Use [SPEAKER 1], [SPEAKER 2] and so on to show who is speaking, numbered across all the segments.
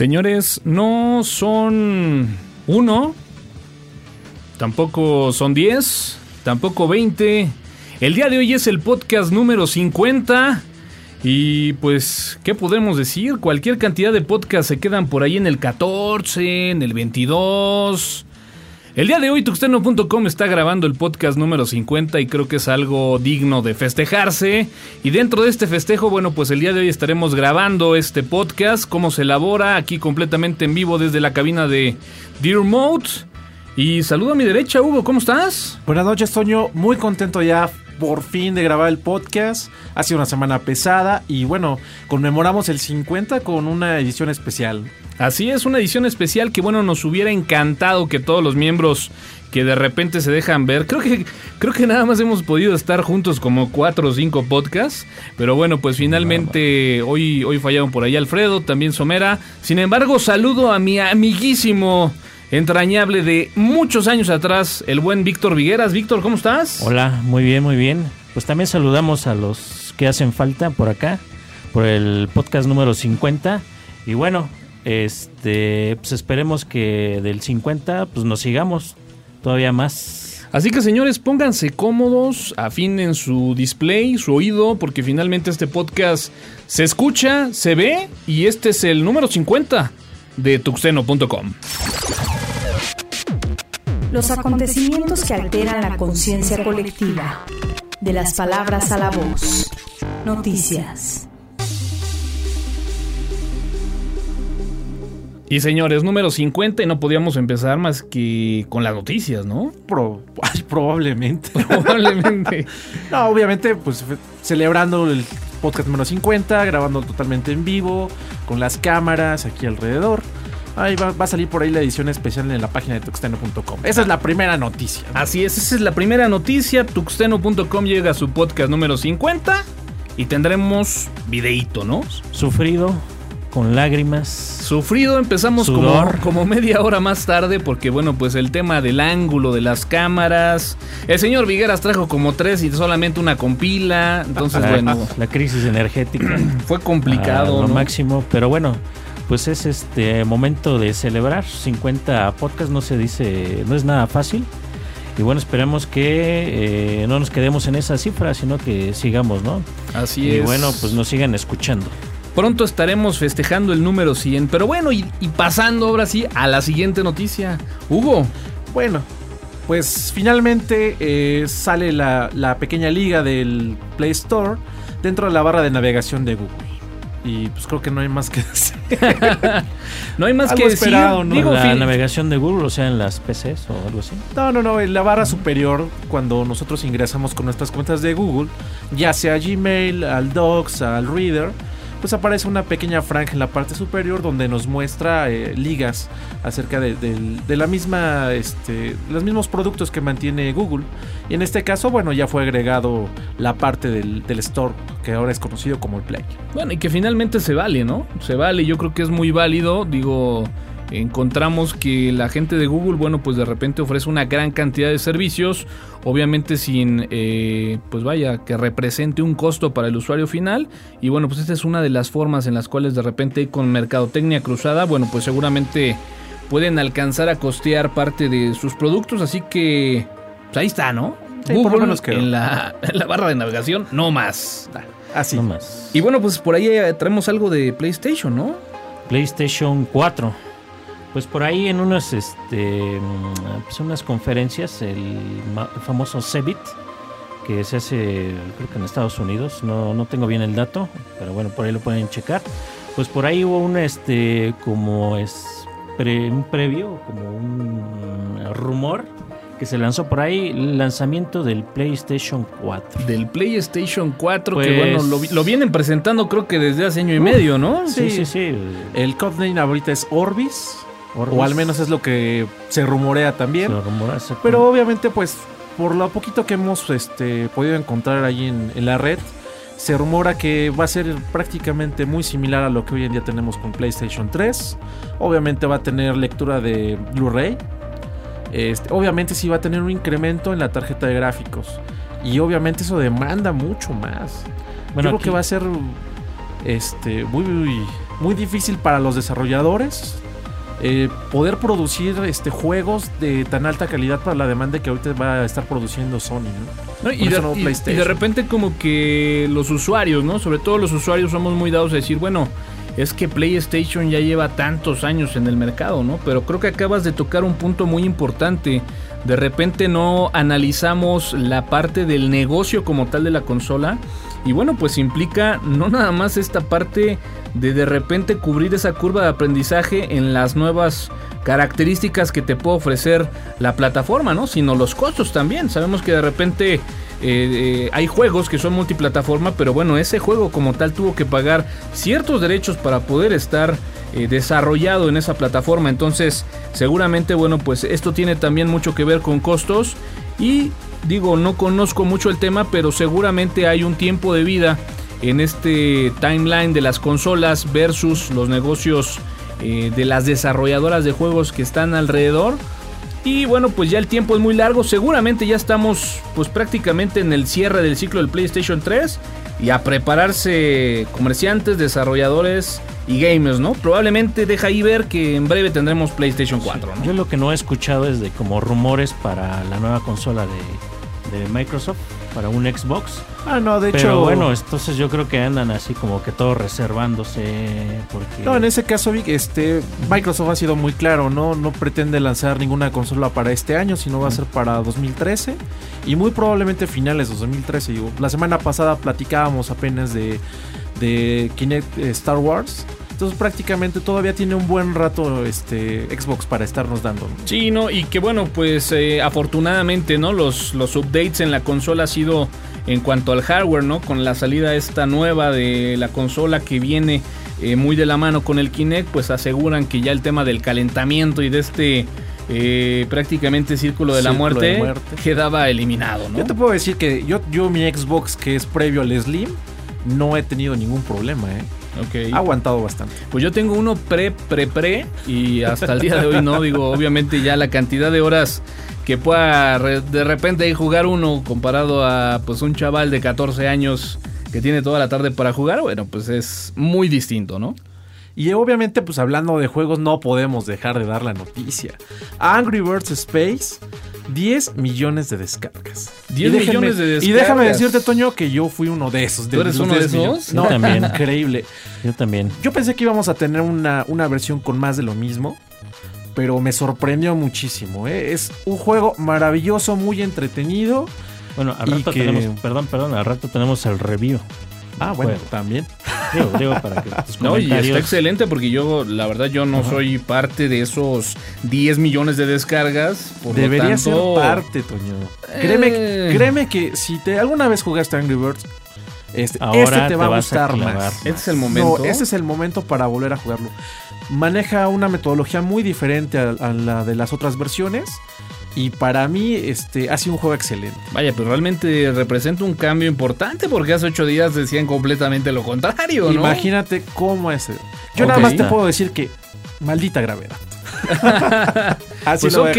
[SPEAKER 1] Señores, no son uno, tampoco son diez, tampoco veinte. El día de hoy es el podcast número 50. Y pues, ¿qué podemos decir? Cualquier cantidad de podcasts se quedan por ahí en el 14, en el 22. El día de hoy tuxteno.com está grabando el podcast número 50 y creo que es algo digno de festejarse. Y dentro de este festejo, bueno, pues el día de hoy estaremos grabando este podcast, cómo se elabora aquí completamente en vivo desde la cabina de Dear Mode. Y saludo a mi derecha, Hugo, ¿cómo estás?
[SPEAKER 2] Buenas noches, Toño. Muy contento ya por fin de grabar el podcast. Ha sido una semana pesada y bueno, conmemoramos el 50 con una edición especial.
[SPEAKER 1] Así es, una edición especial que bueno, nos hubiera encantado que todos los miembros que de repente se dejan ver. Creo que, creo que nada más hemos podido estar juntos como cuatro o cinco podcasts. Pero bueno, pues finalmente hoy, hoy fallaron por ahí Alfredo, también Somera. Sin embargo, saludo a mi amiguísimo entrañable de muchos años atrás, el buen Víctor Vigueras. Víctor, ¿cómo estás?
[SPEAKER 3] Hola, muy bien, muy bien. Pues también saludamos a los que hacen falta por acá, por el podcast número 50. Y bueno, este, pues esperemos que del 50 pues nos sigamos todavía más.
[SPEAKER 1] Así que señores, pónganse cómodos, afinen su display, su oído, porque finalmente este podcast se escucha, se ve y este es el número 50 de tuxeno.com.
[SPEAKER 4] Los acontecimientos que alteran la conciencia colectiva. De las palabras a la voz. Noticias.
[SPEAKER 1] Y señores, número 50 y no podíamos empezar más que con las noticias, ¿no?
[SPEAKER 2] Pro- ay, probablemente.
[SPEAKER 1] Probablemente.
[SPEAKER 2] No, obviamente, pues celebrando el podcast número 50, grabando totalmente en vivo, con las cámaras aquí alrededor. Ahí va, va a salir por ahí la edición especial en la página de tuxteno.com. Esa es la primera noticia. ¿no?
[SPEAKER 1] Así es, esa es la primera noticia. Tuxteno.com llega a su podcast número 50 y tendremos videíto, ¿no?
[SPEAKER 3] Sufrido, con lágrimas.
[SPEAKER 1] Sufrido, empezamos como,
[SPEAKER 3] Sudor.
[SPEAKER 1] como media hora más tarde porque bueno, pues el tema del ángulo de las cámaras. El señor Vigueras trajo como tres y solamente una compila. Entonces,
[SPEAKER 3] la,
[SPEAKER 1] bueno,
[SPEAKER 3] la crisis energética.
[SPEAKER 1] fue complicado.
[SPEAKER 3] a lo
[SPEAKER 1] ¿no?
[SPEAKER 3] máximo, pero bueno, pues es este momento de celebrar 50 podcasts, no se dice, no es nada fácil. Y bueno, esperemos que eh, no nos quedemos en esa cifra, sino que sigamos, ¿no?
[SPEAKER 1] Así
[SPEAKER 3] y
[SPEAKER 1] es.
[SPEAKER 3] bueno, pues nos sigan escuchando.
[SPEAKER 1] Pronto estaremos festejando el número 100. Pero bueno, y, y pasando ahora sí a la siguiente noticia. Hugo,
[SPEAKER 2] Bueno, pues finalmente eh, sale la, la pequeña liga del Play Store dentro de la barra de navegación de Google. Y pues creo que no hay más que decir.
[SPEAKER 1] no hay más
[SPEAKER 2] Algo
[SPEAKER 1] que decir.
[SPEAKER 2] esperado, ¿no?
[SPEAKER 1] Digo,
[SPEAKER 3] la
[SPEAKER 1] fin-
[SPEAKER 3] navegación de Google, o sea, en las PCs o algo así.
[SPEAKER 2] No, no, no. En la barra superior, cuando nosotros ingresamos con nuestras cuentas de Google, ya sea Gmail, al Docs, al Reader, pues aparece una pequeña franja en la parte superior donde nos muestra eh, ligas acerca de, la misma, este, los mismos productos que mantiene Google. Y en este caso, bueno, ya fue agregado la parte del, del store que ahora es conocido como el Play.
[SPEAKER 1] Bueno, y que finalmente se vale, ¿no? Se vale, yo creo que es muy válido. Digo, encontramos que la gente de Google, bueno, pues de repente ofrece una gran cantidad de servicios, obviamente sin, eh, pues vaya, que represente un costo para el usuario final. Y bueno, pues esta es una de las formas en las cuales de repente con mercadotecnia cruzada, bueno, pues seguramente pueden alcanzar a costear parte de sus productos, así que, pues ahí está, ¿no?
[SPEAKER 2] Sí, por lo
[SPEAKER 1] Google
[SPEAKER 2] menos
[SPEAKER 1] en la, en la barra de navegación, no más.
[SPEAKER 2] Así.
[SPEAKER 3] No más.
[SPEAKER 1] Y bueno, pues por ahí eh, traemos algo de PlayStation, ¿no?
[SPEAKER 3] PlayStation 4. Pues por ahí en unas, este, pues unas conferencias, el, famoso CeBIT, que se hace creo que en Estados Unidos, no, no tengo bien el dato, pero bueno, por ahí lo pueden checar. Pues por ahí hubo un, este, como es, pre- un previo, como un rumor que se lanzó por ahí, el lanzamiento del PlayStation 4.
[SPEAKER 1] Del PlayStation 4, que
[SPEAKER 3] Pues-
[SPEAKER 1] bueno, lo, lo vienen presentando creo que desde hace año y medio, ¿no?
[SPEAKER 3] Sí, sí, sí.
[SPEAKER 2] El codename ahorita es Orbis,
[SPEAKER 3] Orbis.
[SPEAKER 2] o al menos es lo que se rumorea también.
[SPEAKER 3] Se rumora, exacto.
[SPEAKER 2] Pero obviamente, pues, por lo poquito que hemos este, podido encontrar ahí en, en la red, se rumora que va a ser prácticamente muy similar a lo que hoy en día tenemos con PlayStation 3. Obviamente va a tener lectura de Blu-ray. Este, obviamente sí va a tener un incremento en la tarjeta de gráficos. Y obviamente eso demanda mucho más.
[SPEAKER 3] Bueno,
[SPEAKER 2] Yo creo
[SPEAKER 3] aquí-
[SPEAKER 2] que va a ser este, muy, muy, muy difícil para los desarrolladores eh, poder producir este, juegos de tan alta calidad para la demanda que ahorita va a estar produciendo Sony. ¿no?
[SPEAKER 1] ¿no? Y,
[SPEAKER 2] Por
[SPEAKER 1] de,
[SPEAKER 2] no
[SPEAKER 1] y- de repente como que los usuarios, ¿no? Sobre todo los usuarios somos muy dados a decir, bueno, es que PlayStation ya lleva tantos años en el mercado, ¿no? Pero creo que acabas de tocar un punto muy importante. De repente no analizamos la parte del negocio como tal de la consola. Y bueno, pues implica no nada más esta parte de de repente cubrir esa curva de aprendizaje en las nuevas características que te puede ofrecer la plataforma, ¿no? Sino los costos también. Sabemos que de repente eh, eh, hay juegos que son multiplataforma, pero bueno, ese juego como tal tuvo que pagar ciertos derechos para poder estar eh, desarrollado en esa plataforma. Entonces, seguramente, bueno, pues esto tiene también mucho que ver con costos y digo, no conozco mucho el tema, pero seguramente hay un tiempo de vida en este timeline de las consolas versus los negocios de las desarrolladoras de juegos que están alrededor. Y bueno, pues ya el tiempo es muy largo. Seguramente ya estamos pues prácticamente en el cierre del ciclo del PlayStation 3. Y a prepararse comerciantes, desarrolladores y gamers, ¿no? Probablemente deja ahí ver que en breve tendremos PlayStation 4, ¿no?
[SPEAKER 3] Yo lo que no he escuchado es de como rumores para la nueva consola de, de Microsoft, para un Xbox.
[SPEAKER 2] Ah, no, de
[SPEAKER 3] Pero
[SPEAKER 2] hecho.
[SPEAKER 3] bueno, entonces yo creo que andan así como que todos reservándose porque...
[SPEAKER 2] No, en ese caso, Vic, este, Microsoft ha sido muy claro, ¿no? No pretende lanzar ninguna consola para este año, sino va a ser para 2013 y muy probablemente finales de 2013. Digo, La semana pasada platicábamos apenas de, de Kinect eh, Star Wars. Entonces prácticamente todavía tiene un buen rato este Xbox para estarnos dando.
[SPEAKER 1] Sí, no, y que bueno, pues eh, afortunadamente, ¿no? Los, los updates en la consola ha sido en cuanto al hardware, ¿no? Con la salida esta nueva de la consola que viene eh, muy de la mano con el Kinect, pues aseguran que ya el tema del calentamiento y de este eh, prácticamente círculo de la muerte,
[SPEAKER 2] de muerte.
[SPEAKER 1] quedaba eliminado, ¿no?
[SPEAKER 2] Yo te puedo decir que yo, yo mi Xbox que es previo al Slim no he tenido ningún problema, ¿eh?
[SPEAKER 1] Ok.
[SPEAKER 2] Ha aguantado bastante.
[SPEAKER 1] Pues yo tengo uno pre, pre, pre y hasta el día de hoy no, digo, obviamente ya la cantidad de horas que pueda re- de repente ahí jugar uno comparado a pues un chaval de 14 años que tiene toda la tarde para jugar, bueno, pues es muy distinto, ¿no?
[SPEAKER 2] Y obviamente, pues hablando de juegos, no podemos dejar de dar la noticia. Angry Birds Space, 10 millones de descargas.
[SPEAKER 1] 10
[SPEAKER 2] Y déjenme-
[SPEAKER 1] millones de
[SPEAKER 2] Y déjame
[SPEAKER 1] descargas.
[SPEAKER 2] decirte, Toño, que yo fui uno de esos.
[SPEAKER 1] ¿Tú eres uno de
[SPEAKER 2] 10 millones.
[SPEAKER 1] esos?
[SPEAKER 2] No,
[SPEAKER 3] Yo también.
[SPEAKER 2] increíble.
[SPEAKER 3] Yo también.
[SPEAKER 2] Yo pensé que íbamos a tener una, una versión con más de lo mismo. Pero me sorprendió muchísimo. ¿eh? Es un juego maravilloso, muy entretenido.
[SPEAKER 3] Bueno, al rato
[SPEAKER 2] que-
[SPEAKER 3] tenemos, perdón, perdón, al rato tenemos el review.
[SPEAKER 2] Ah, bueno,
[SPEAKER 3] Juego.
[SPEAKER 2] también.
[SPEAKER 3] Digo, digo para que tus
[SPEAKER 1] No, y está excelente porque yo, la verdad, yo no soy parte de esos 10 millones de descargas. Por lo
[SPEAKER 2] Debería
[SPEAKER 1] tanto,
[SPEAKER 2] ser parte, Toño. Créeme,
[SPEAKER 1] Eh.
[SPEAKER 2] créeme que si te alguna vez jugaste Angry Birds, Este,
[SPEAKER 3] Ahora
[SPEAKER 2] este te
[SPEAKER 3] te
[SPEAKER 2] va a gustar
[SPEAKER 3] clavar.
[SPEAKER 2] más.
[SPEAKER 1] Este es el momento.
[SPEAKER 2] No, ese es el momento para volver a jugarlo. Maneja una metodología muy diferente a, a la de las otras versiones. Y para mí, este, ha sido un juego excelente.
[SPEAKER 1] Vaya, pero realmente representa un cambio importante porque hace ocho días decían completamente lo contrario, ¿no?
[SPEAKER 2] Imagínate cómo es. Yo nada más te puedo decir que maldita gravedad. Así
[SPEAKER 1] Pues ok,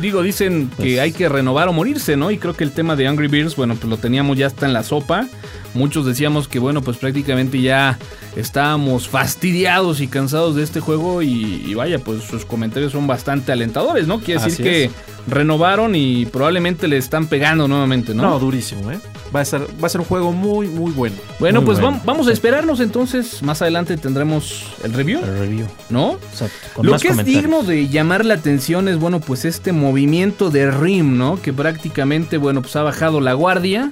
[SPEAKER 1] digo, dicen que
[SPEAKER 3] Pues-
[SPEAKER 1] hay que renovar o morirse, ¿no? Y creo que el tema de Angry Birds, bueno, pues lo teníamos ya hasta en la sopa. Muchos decíamos que, bueno, pues prácticamente ya estábamos fastidiados y cansados de este juego y, y vaya, pues sus comentarios son bastante alentadores, ¿no? Quiere decir
[SPEAKER 2] Así
[SPEAKER 1] que
[SPEAKER 2] es.
[SPEAKER 1] renovaron y probablemente le están pegando nuevamente, ¿no?
[SPEAKER 2] No, durísimo, ¿eh? Va a, ser, va a ser un juego muy, muy bueno.
[SPEAKER 1] bueno,
[SPEAKER 3] Muy
[SPEAKER 1] pues
[SPEAKER 3] bueno.
[SPEAKER 1] vam- vamos a esperarnos entonces. Más adelante tendremos el review,
[SPEAKER 3] El review.
[SPEAKER 1] ¿no?
[SPEAKER 3] Exacto. Con
[SPEAKER 1] Lo que es digno de llamar la atención es, bueno, pues este movimiento de RIM, ¿no? Que prácticamente, bueno, pues ha bajado la guardia.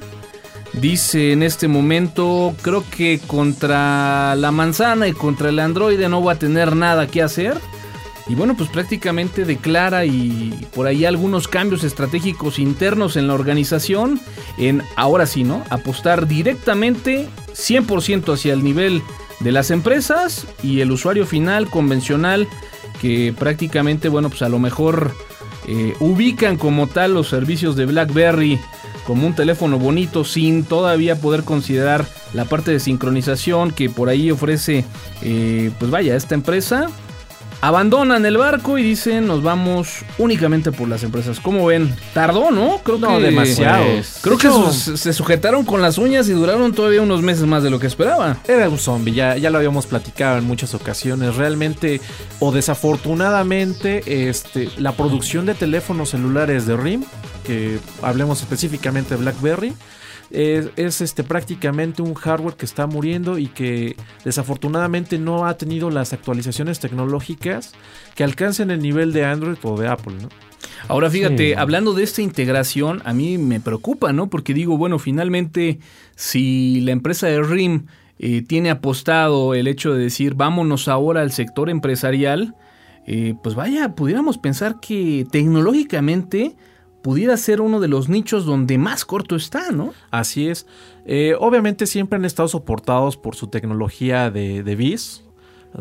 [SPEAKER 1] Dice en este momento, creo que contra la manzana y contra el androide no va a tener nada que hacer. Y bueno, pues prácticamente declara y por ahí algunos cambios estratégicos internos en la organización. En ahora sí, ¿no? Apostar directamente 100% hacia el nivel de las empresas y el usuario final convencional que prácticamente, bueno, pues a lo mejor eh, ubican como tal los servicios de BlackBerry como un teléfono bonito sin todavía poder considerar la parte de sincronización que por ahí ofrece, eh, pues vaya, esta empresa. Abandonan el barco y dicen nos vamos únicamente por las empresas. ¿Cómo ven? Tardó, ¿no? Creo
[SPEAKER 2] No,
[SPEAKER 1] que
[SPEAKER 2] demasiado.
[SPEAKER 3] pues,
[SPEAKER 1] Creo que
[SPEAKER 2] hecho,
[SPEAKER 1] se sujetaron con las uñas y duraron todavía unos meses más de lo que esperaba.
[SPEAKER 2] Era un zombie, ya, ya lo habíamos platicado en muchas ocasiones. Realmente, o desafortunadamente, este, la producción de teléfonos celulares de RIM, que hablemos específicamente de BlackBerry, es, es, este, prácticamente un hardware que está muriendo y que desafortunadamente no ha tenido las actualizaciones tecnológicas que alcancen el nivel de Android o de Apple. ¿no?
[SPEAKER 1] Ahora fíjate,
[SPEAKER 3] Sí.
[SPEAKER 1] hablando de esta integración, a mí me preocupa, ¿no? Porque digo, bueno, finalmente, si la empresa de RIM eh, tiene apostado el hecho de decir, vámonos ahora al sector empresarial, eh, pues vaya, pudiéramos pensar que tecnológicamente pudiera ser uno de los nichos donde más corto está, ¿no?
[SPEAKER 2] Así es. Eh, obviamente siempre han estado soportados por su tecnología de, de BIS.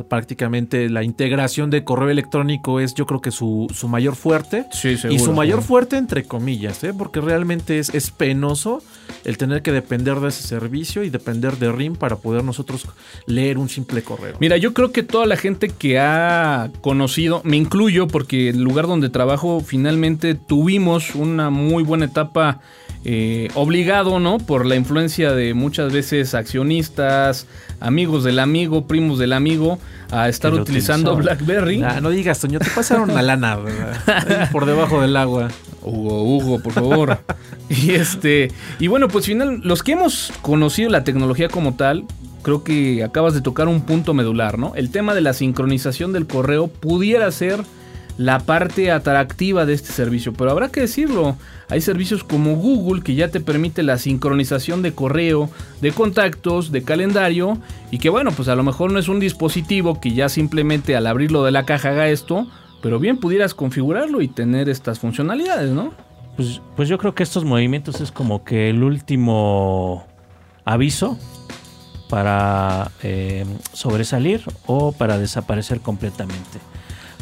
[SPEAKER 2] Prácticamente la integración de correo electrónico es yo creo que su, su mayor fuerte.
[SPEAKER 1] Sí,
[SPEAKER 2] y su mayor fuerte entre comillas, ¿eh? porque realmente es, es penoso el tener que depender de ese servicio y depender de RIM para poder nosotros leer un simple correo.
[SPEAKER 1] Mira, yo creo que toda la gente que ha conocido, me incluyo porque el lugar donde trabajo finalmente tuvimos una muy buena etapa eh, obligado, ¿no? Por la influencia de muchas veces accionistas, amigos del amigo, primos del amigo, a estar utilizando. BlackBerry.
[SPEAKER 2] Ah, no digas, Toño, te pasaron una lana, ¿verdad? Por debajo del agua.
[SPEAKER 1] Hugo, Hugo, por favor. y este, y bueno, pues final, los que hemos conocido la tecnología como tal, creo que acabas de tocar un punto medular, ¿no? El tema de la sincronización del correo pudiera ser la parte atractiva de este servicio, pero habrá que decirlo, hay servicios como Google que ya te permite la sincronización de correo, de contactos, de calendario y que bueno, pues a lo mejor no es un dispositivo que ya simplemente al abrirlo de la caja haga esto, pero bien pudieras configurarlo y tener estas funcionalidades, ¿no?
[SPEAKER 3] Pues, pues yo creo que estos movimientos es como que el último aviso para eh, sobresalir o para desaparecer completamente.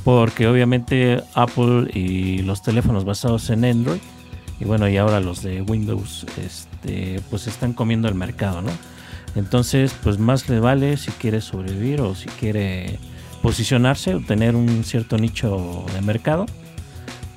[SPEAKER 3] Porque obviamente Apple y los teléfonos basados en Android, y bueno, y ahora los de Windows, este, pues están comiendo el mercado, ¿no? Entonces, pues más le vale si quiere sobrevivir o si quiere posicionarse o tener un cierto nicho de mercado,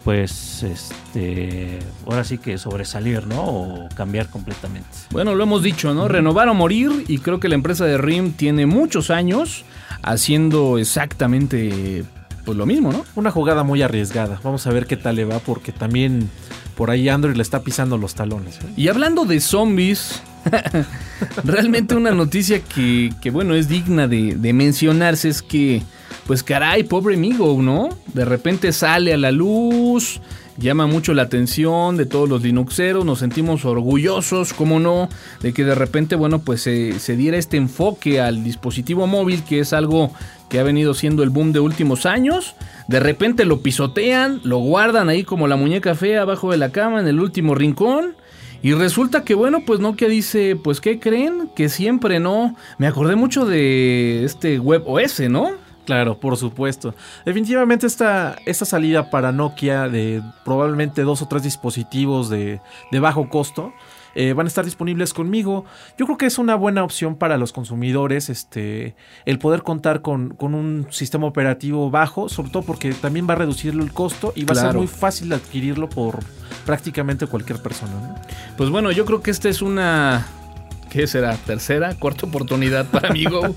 [SPEAKER 3] pues este ahora sí que sobresalir, ¿no? O cambiar completamente.
[SPEAKER 1] Bueno, lo hemos dicho, ¿no? Renovar o morir y creo que la empresa de RIM tiene muchos años haciendo exactamente pues lo mismo, ¿no?
[SPEAKER 2] Una jugada muy arriesgada. Vamos a ver qué tal le va porque también por ahí Android le está pisando los talones. ¿eh?
[SPEAKER 1] Y hablando de zombies, realmente una noticia que, que, bueno, es digna de, de mencionarse es que, pues caray, pobre amigo, ¿no? De repente sale a la luz, llama mucho la atención de todos los Linuxeros, nos sentimos orgullosos, como no, de que de repente, bueno, pues se, se diera este enfoque al dispositivo móvil, que es algo que ha venido siendo el boom de últimos años. De repente lo pisotean, lo guardan ahí como la muñeca fea abajo de la cama en el último rincón. Y resulta que bueno, pues Nokia dice, pues ¿qué creen? Que siempre no. Me acordé mucho de este web OS, ¿no?
[SPEAKER 2] Claro, por supuesto. Definitivamente esta, esta salida para Nokia de probablemente dos o tres dispositivos de, de bajo costo eh, van a estar disponibles conmigo. Yo creo que es una buena opción para los consumidores este, el poder contar con, con un sistema operativo bajo, sobre todo porque también va a reducir el costo y va a ser muy fácil adquirirlo por prácticamente cualquier persona. ¿no?
[SPEAKER 1] Pues bueno, yo creo que esta es una. ¿Qué será? ¿Tercera? ¿Cuarta oportunidad para mí, Go?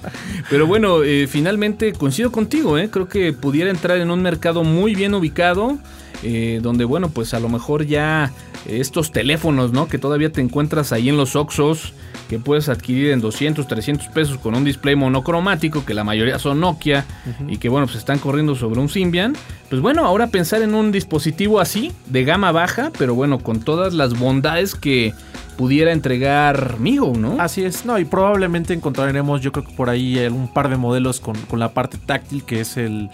[SPEAKER 1] Pero bueno, eh, finalmente coincido contigo, ¿eh? Creo que pudiera entrar en un mercado muy bien ubicado. eh, donde, bueno, pues a lo mejor ya estos teléfonos, ¿no? Que todavía te encuentras ahí en los Oxxos, que puedes adquirir en 200, 300 pesos con un display monocromático, que la mayoría son Nokia y que, bueno, pues están corriendo sobre un Symbian. Pues bueno, ahora pensar en un dispositivo así, de gama baja, pero bueno, con todas las bondades que pudiera entregar Migo, ¿no?
[SPEAKER 2] Así es, no, y probablemente encontraremos, yo creo que por ahí eh, un par de modelos con, con la parte táctil, que es el,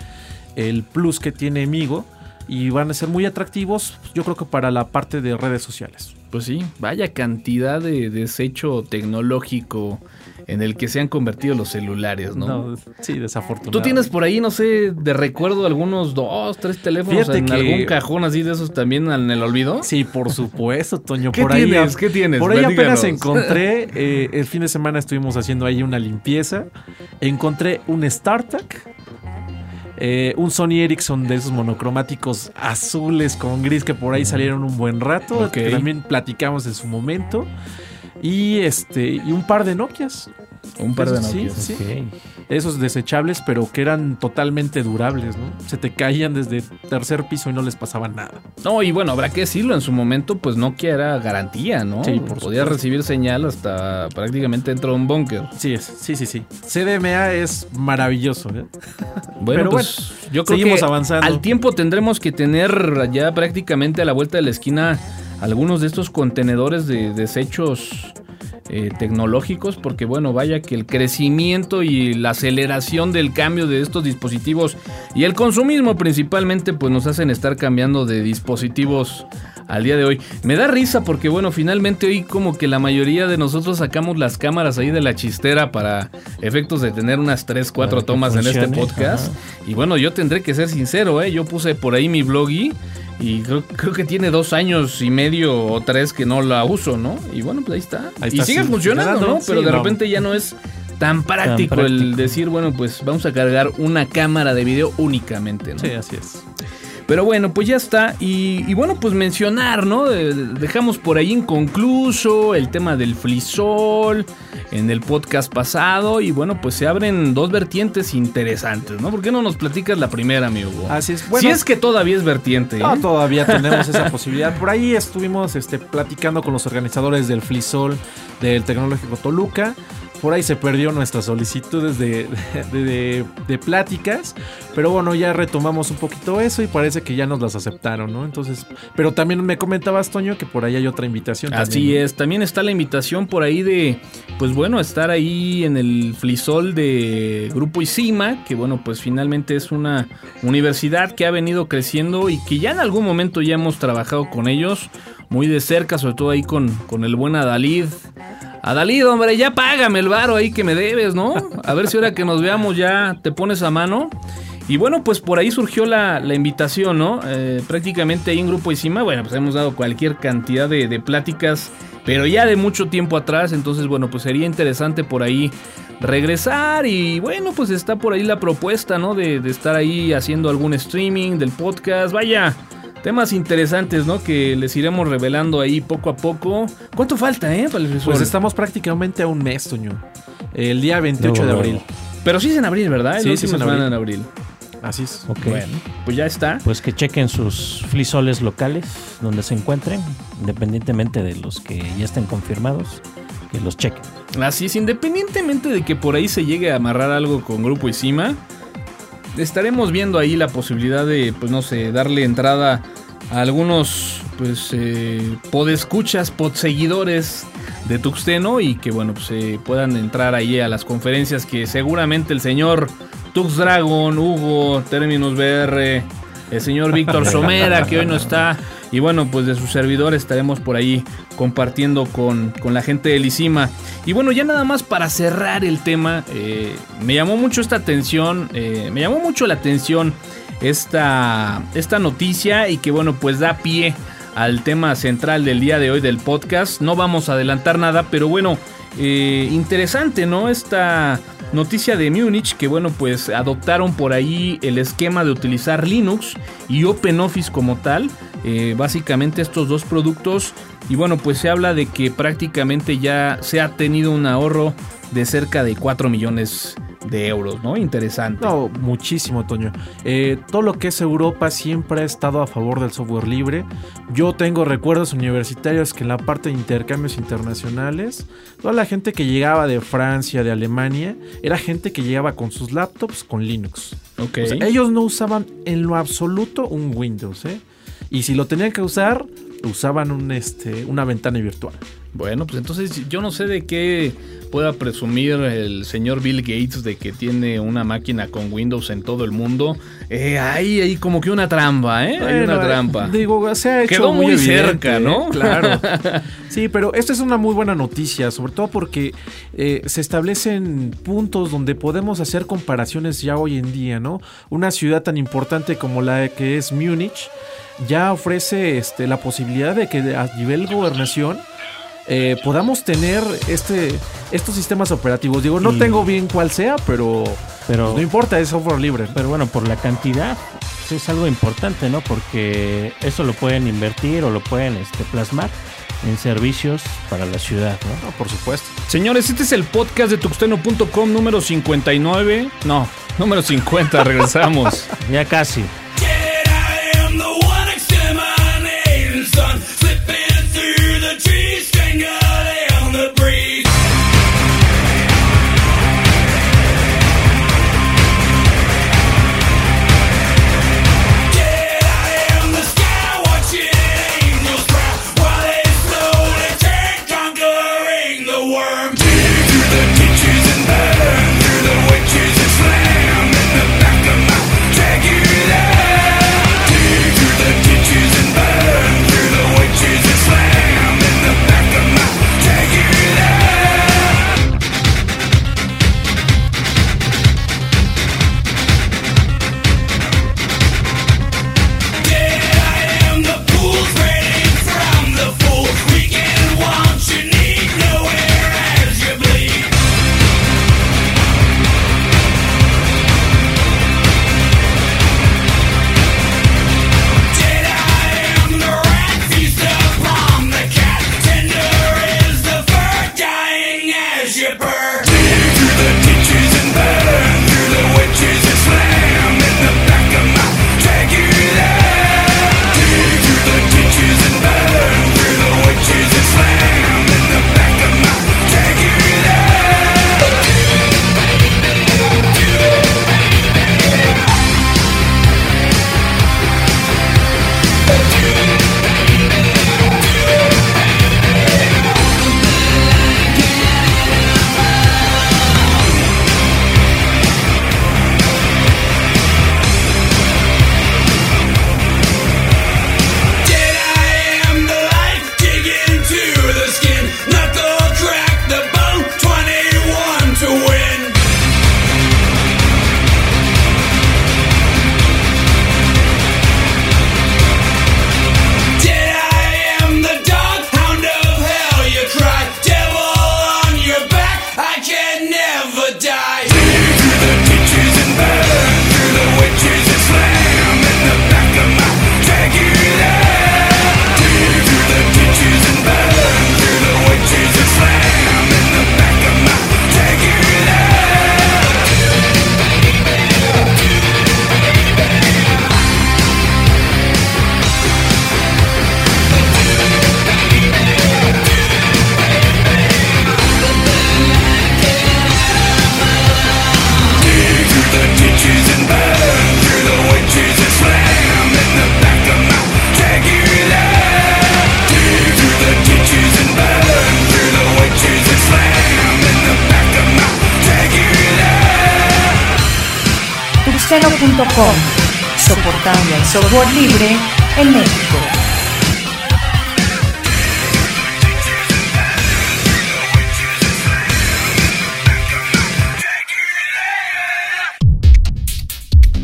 [SPEAKER 2] el plus que tiene Migo, y van a ser muy atractivos, yo creo que para la parte de redes sociales.
[SPEAKER 1] Pues sí, vaya cantidad de desecho tecnológico en el que se han convertido los celulares, ¿no?
[SPEAKER 2] No, sí, desafortunadamente.
[SPEAKER 1] Tú tienes por ahí, no sé, de recuerdo algunos dos, tres teléfonos
[SPEAKER 2] Fíjate
[SPEAKER 1] en
[SPEAKER 2] que-
[SPEAKER 1] algún cajón así de esos también en el olvido.
[SPEAKER 2] Sí, por supuesto, Toño.
[SPEAKER 1] ¿Qué
[SPEAKER 2] por ahí,
[SPEAKER 1] tienes? ¿Qué tienes?
[SPEAKER 2] Por ahí apenas encontré, eh, el fin de semana estuvimos haciendo ahí una limpieza. Encontré un StarTAC, eh, un Sony Ericsson de esos monocromáticos azules con gris que por ahí salieron un buen rato. Que también platicamos en su momento. Y este, y un par de Nokias.
[SPEAKER 1] Un par de
[SPEAKER 2] Sí,
[SPEAKER 1] Nokias.
[SPEAKER 2] sí. Esos desechables, pero que eran totalmente durables, ¿no? Se te caían desde tercer piso y no les pasaba nada.
[SPEAKER 1] No, y bueno, habrá que decirlo, en su momento pues Nokia era garantía, ¿no?
[SPEAKER 2] Sí, por
[SPEAKER 1] Podía
[SPEAKER 2] supuesto.
[SPEAKER 1] recibir señal hasta prácticamente dentro de un búnker.
[SPEAKER 2] Sí, es, sí, sí, sí. CDMA es maravilloso. ¿eh?
[SPEAKER 1] Bueno,
[SPEAKER 2] Pero
[SPEAKER 1] pues yo creo
[SPEAKER 2] seguimos
[SPEAKER 1] que
[SPEAKER 2] avanzando.
[SPEAKER 1] al tiempo tendremos que tener ya prácticamente a la vuelta de la esquina algunos de estos contenedores de desechos eh, tecnológicos, porque bueno, vaya que el crecimiento y la aceleración del cambio de estos dispositivos y el consumismo principalmente, pues nos hacen estar cambiando de dispositivos al día de hoy. Me da risa porque bueno, finalmente hoy como que la mayoría de nosotros sacamos las cámaras ahí de la chistera para efectos de tener unas 3, 4
[SPEAKER 3] Para que
[SPEAKER 1] tomas en este podcast.
[SPEAKER 3] ajá.
[SPEAKER 1] Y bueno, yo tendré que ser sincero, ¿eh? Yo puse por ahí mi blog y, creo, creo que tiene dos años y medio o tres que no la uso, ¿no? Y bueno, pues ahí está.
[SPEAKER 2] Ahí
[SPEAKER 1] y
[SPEAKER 2] está,
[SPEAKER 1] sigue funcionando, ¿no? Pero
[SPEAKER 2] sí,
[SPEAKER 1] de
[SPEAKER 2] no.
[SPEAKER 1] repente ya no es tan práctico, el
[SPEAKER 3] práctico.
[SPEAKER 1] decir, bueno, pues vamos a cargar una cámara de video únicamente, ¿no?
[SPEAKER 2] Sí, así es.
[SPEAKER 1] Pero bueno, pues ya está. Y, y bueno, pues mencionar, ¿no? Eh, Dejamos por ahí inconcluso el tema del flisol en el podcast pasado. Y bueno, pues se abren dos vertientes interesantes, ¿no? ¿Por qué no nos platicas la primera, amigo?
[SPEAKER 2] Así es. Bueno,
[SPEAKER 1] si es que todavía es vertiente. ¿eh?
[SPEAKER 2] no, todavía tenemos esa posibilidad. Por ahí estuvimos este, platicando con los organizadores del Flisol del Tecnológico Toluca. Por ahí se perdió nuestras solicitudes de, de- de- de pláticas. Pero bueno, ya retomamos un poquito eso y parece que ya nos las aceptaron, ¿no? Entonces, pero también me comentabas, Toño, que por ahí hay otra invitación.
[SPEAKER 1] Así
[SPEAKER 2] también, ¿no?
[SPEAKER 1] es, también está la invitación por ahí de, pues bueno, estar ahí en el Flisol de Grupo ICIMA, que bueno, pues finalmente es una universidad que ha venido creciendo y que ya en algún momento ya hemos trabajado con ellos muy de cerca, sobre todo ahí con, con el buen Adalid. Adalid, hombre, ya págame el varo ahí que me debes, ¿no? A ver si ahora que nos veamos ya te pones a mano. Y bueno, pues por ahí surgió la, la invitación, ¿no? Eh, prácticamente ahí en Grupo Isima, bueno, pues hemos dado cualquier cantidad de, pláticas, pero ya de mucho tiempo atrás, entonces bueno, pues sería interesante por ahí regresar y bueno, pues está por ahí la propuesta, ¿no? De estar ahí haciendo algún streaming del podcast, vaya. Temas interesantes, ¿no? Que les iremos revelando ahí poco a poco. ¿Cuánto falta, eh? Para el
[SPEAKER 2] Pues estamos prácticamente a un mes, Toño. El día 28 de abril.
[SPEAKER 1] Pero sí es en abril, ¿verdad?
[SPEAKER 2] Sí,
[SPEAKER 1] El
[SPEAKER 2] sí es en abril.
[SPEAKER 1] en abril.
[SPEAKER 2] Así es.
[SPEAKER 3] Ok.
[SPEAKER 1] Bueno, pues ya está.
[SPEAKER 3] Pues que chequen sus flisoles locales donde se encuentren, independientemente de los que ya estén confirmados, que los chequen.
[SPEAKER 1] Así es, independientemente de que por ahí se llegue a amarrar algo con Grupo Isima, estaremos viendo ahí la posibilidad de, pues no sé, darle entrada a algunos, pues, eh, podescuchas, podseguidores de Tuxteno y que, bueno, pues eh, puedan entrar ahí a las conferencias que seguramente el señor Tux Dragon, Hugo, Terminus BR, el señor Víctor Somera, que hoy no está. Y bueno, pues de su servidor estaremos por ahí compartiendo con, con la gente de Lisima. Y bueno, ya nada más para cerrar el tema, eh, me llamó mucho esta atención, eh, me llamó mucho la atención esta, esta noticia y que bueno, pues da pie al tema central del día de hoy del podcast. No vamos a adelantar nada, pero bueno, eh, interesante, ¿no? Esta noticia de Múnich que bueno pues adoptaron por ahí el esquema de utilizar Linux y OpenOffice como tal eh, básicamente estos dos productos. Y bueno pues se habla de que prácticamente ya se ha tenido un ahorro de cerca de 4 millones de euros, ¿no? Interesante.
[SPEAKER 2] No, muchísimo, Toño. Eh, todo lo que es Europa siempre ha estado a favor del software libre. Yo tengo recuerdos universitarios que en la parte de intercambios internacionales, toda la gente que llegaba de Francia, de Alemania, era gente que llegaba con sus laptops con Linux.
[SPEAKER 1] Ok.
[SPEAKER 2] O sea, ellos no usaban en lo absoluto un Windows, ¿eh? Y si lo tenían que usar, usaban un, este, una ventana virtual.
[SPEAKER 1] Bueno, pues entonces yo no sé de qué pueda presumir el señor Bill Gates de que tiene una máquina con Windows en todo el mundo. Eh, hay como que una trampa, ¿eh? hay una
[SPEAKER 2] Bueno,
[SPEAKER 1] trampa.
[SPEAKER 2] Digo, se ha hecho
[SPEAKER 1] Quedó muy
[SPEAKER 2] evidente,
[SPEAKER 1] cerca, ¿no?
[SPEAKER 2] ¿eh? Claro. Sí, pero esta es una muy buena noticia, sobre todo porque eh, se establecen puntos donde podemos hacer comparaciones ya hoy en día, ¿no? Una ciudad tan importante como la que es Múnich ya ofrece este, la posibilidad de que a nivel gobernación eh, podamos tener este, estos sistemas operativos. Digo, no
[SPEAKER 5] Y-
[SPEAKER 2] tengo bien cuál sea, pero,
[SPEAKER 5] Pero,
[SPEAKER 2] pues no importa, es software libre.
[SPEAKER 5] pero bueno, por la cantidad sí es algo importante, ¿no? Porque eso lo pueden invertir o lo pueden este, plasmar en servicios para la ciudad, ¿no?
[SPEAKER 2] No, por supuesto.
[SPEAKER 1] Señores, este es el podcast de tuxteno.com número 59. No, número 50, regresamos.
[SPEAKER 5] Ya casi.
[SPEAKER 4] Soportando el software libre en México.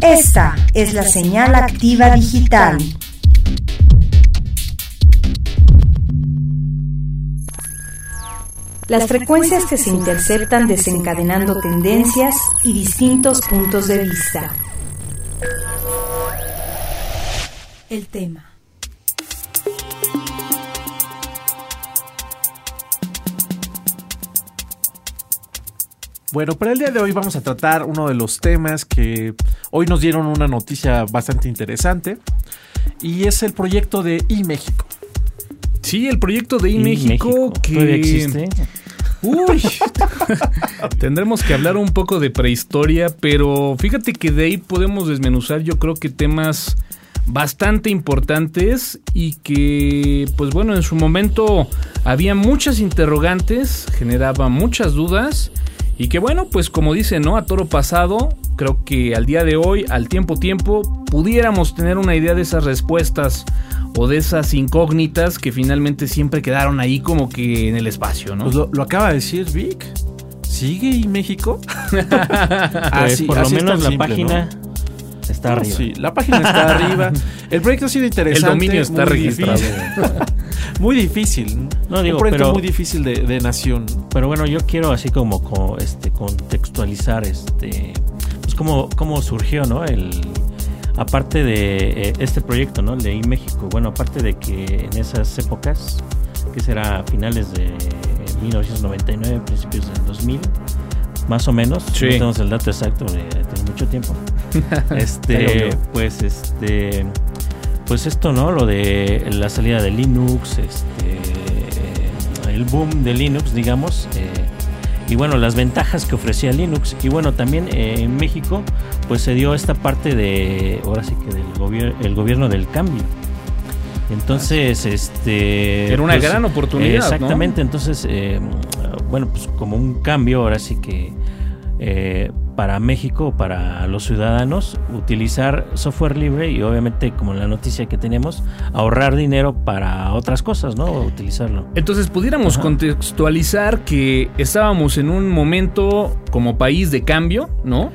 [SPEAKER 4] Esta es la señal activa digital. Las frecuencias que se interceptan desencadenando tendencias y distintos puntos de vista. El tema.
[SPEAKER 2] Bueno, para el día de hoy vamos a tratar uno de los temas que hoy nos dieron una noticia bastante interesante y es el proyecto de iMéxico.
[SPEAKER 1] Sí, el proyecto de iMéxico que...
[SPEAKER 3] ¿Todavía existe?
[SPEAKER 1] Uy, tendremos que hablar un poco de prehistoria, pero fíjate que de ahí podemos desmenuzar yo creo que temas bastante importantes y que pues bueno en su momento había muchas interrogantes, generaba muchas dudas y que bueno pues como dice no a toro pasado creo que al día de hoy al tiempo tiempo pudiéramos tener una idea de esas respuestas o de esas incógnitas que finalmente siempre quedaron ahí como que en el espacio, ¿no?
[SPEAKER 2] Pues lo, lo acaba de decir Vic. ¿Sigue iMéxico? Ah,
[SPEAKER 3] Pues, por lo menos la página está arriba.
[SPEAKER 2] Sí, la página está arriba. El proyecto ha sido interesante.
[SPEAKER 1] El dominio está
[SPEAKER 2] muy
[SPEAKER 1] registrado.
[SPEAKER 2] difícil. muy difícil.
[SPEAKER 3] No, digo,
[SPEAKER 2] Un proyecto
[SPEAKER 3] pero-
[SPEAKER 2] muy difícil de, de nación.
[SPEAKER 3] Pero bueno, yo quiero así como co- este contextualizar este pues cómo, cómo surgió, ¿no? El aparte de eh, este proyecto, ¿no? El de México. Bueno, aparte de que en esas épocas, que será finales de 1999, principios del 2000, más o menos,
[SPEAKER 1] Sí.
[SPEAKER 3] no tenemos el dato exacto de, de mucho tiempo. Este, pues este pues esto, ¿no? Lo de la salida de Linux, este, el boom de Linux, digamos, eh, y bueno, las ventajas que ofrecía Linux. Y bueno, también eh, en México, pues se dio esta parte de, ahora sí que del gobierno, el gobierno del cambio. Entonces, este...
[SPEAKER 1] Era una
[SPEAKER 3] pues,
[SPEAKER 1] gran oportunidad, ¿no?
[SPEAKER 3] Exactamente, entonces, eh, bueno, pues como un cambio, ahora sí que eh, para México, para los ciudadanos, utilizar software libre y obviamente, como en la noticia que tenemos, ahorrar dinero para otras cosas, ¿no? Utilizarlo.
[SPEAKER 1] Entonces pudiéramos
[SPEAKER 3] Ajá.
[SPEAKER 1] contextualizar que estábamos en un momento como país de cambio, ¿no?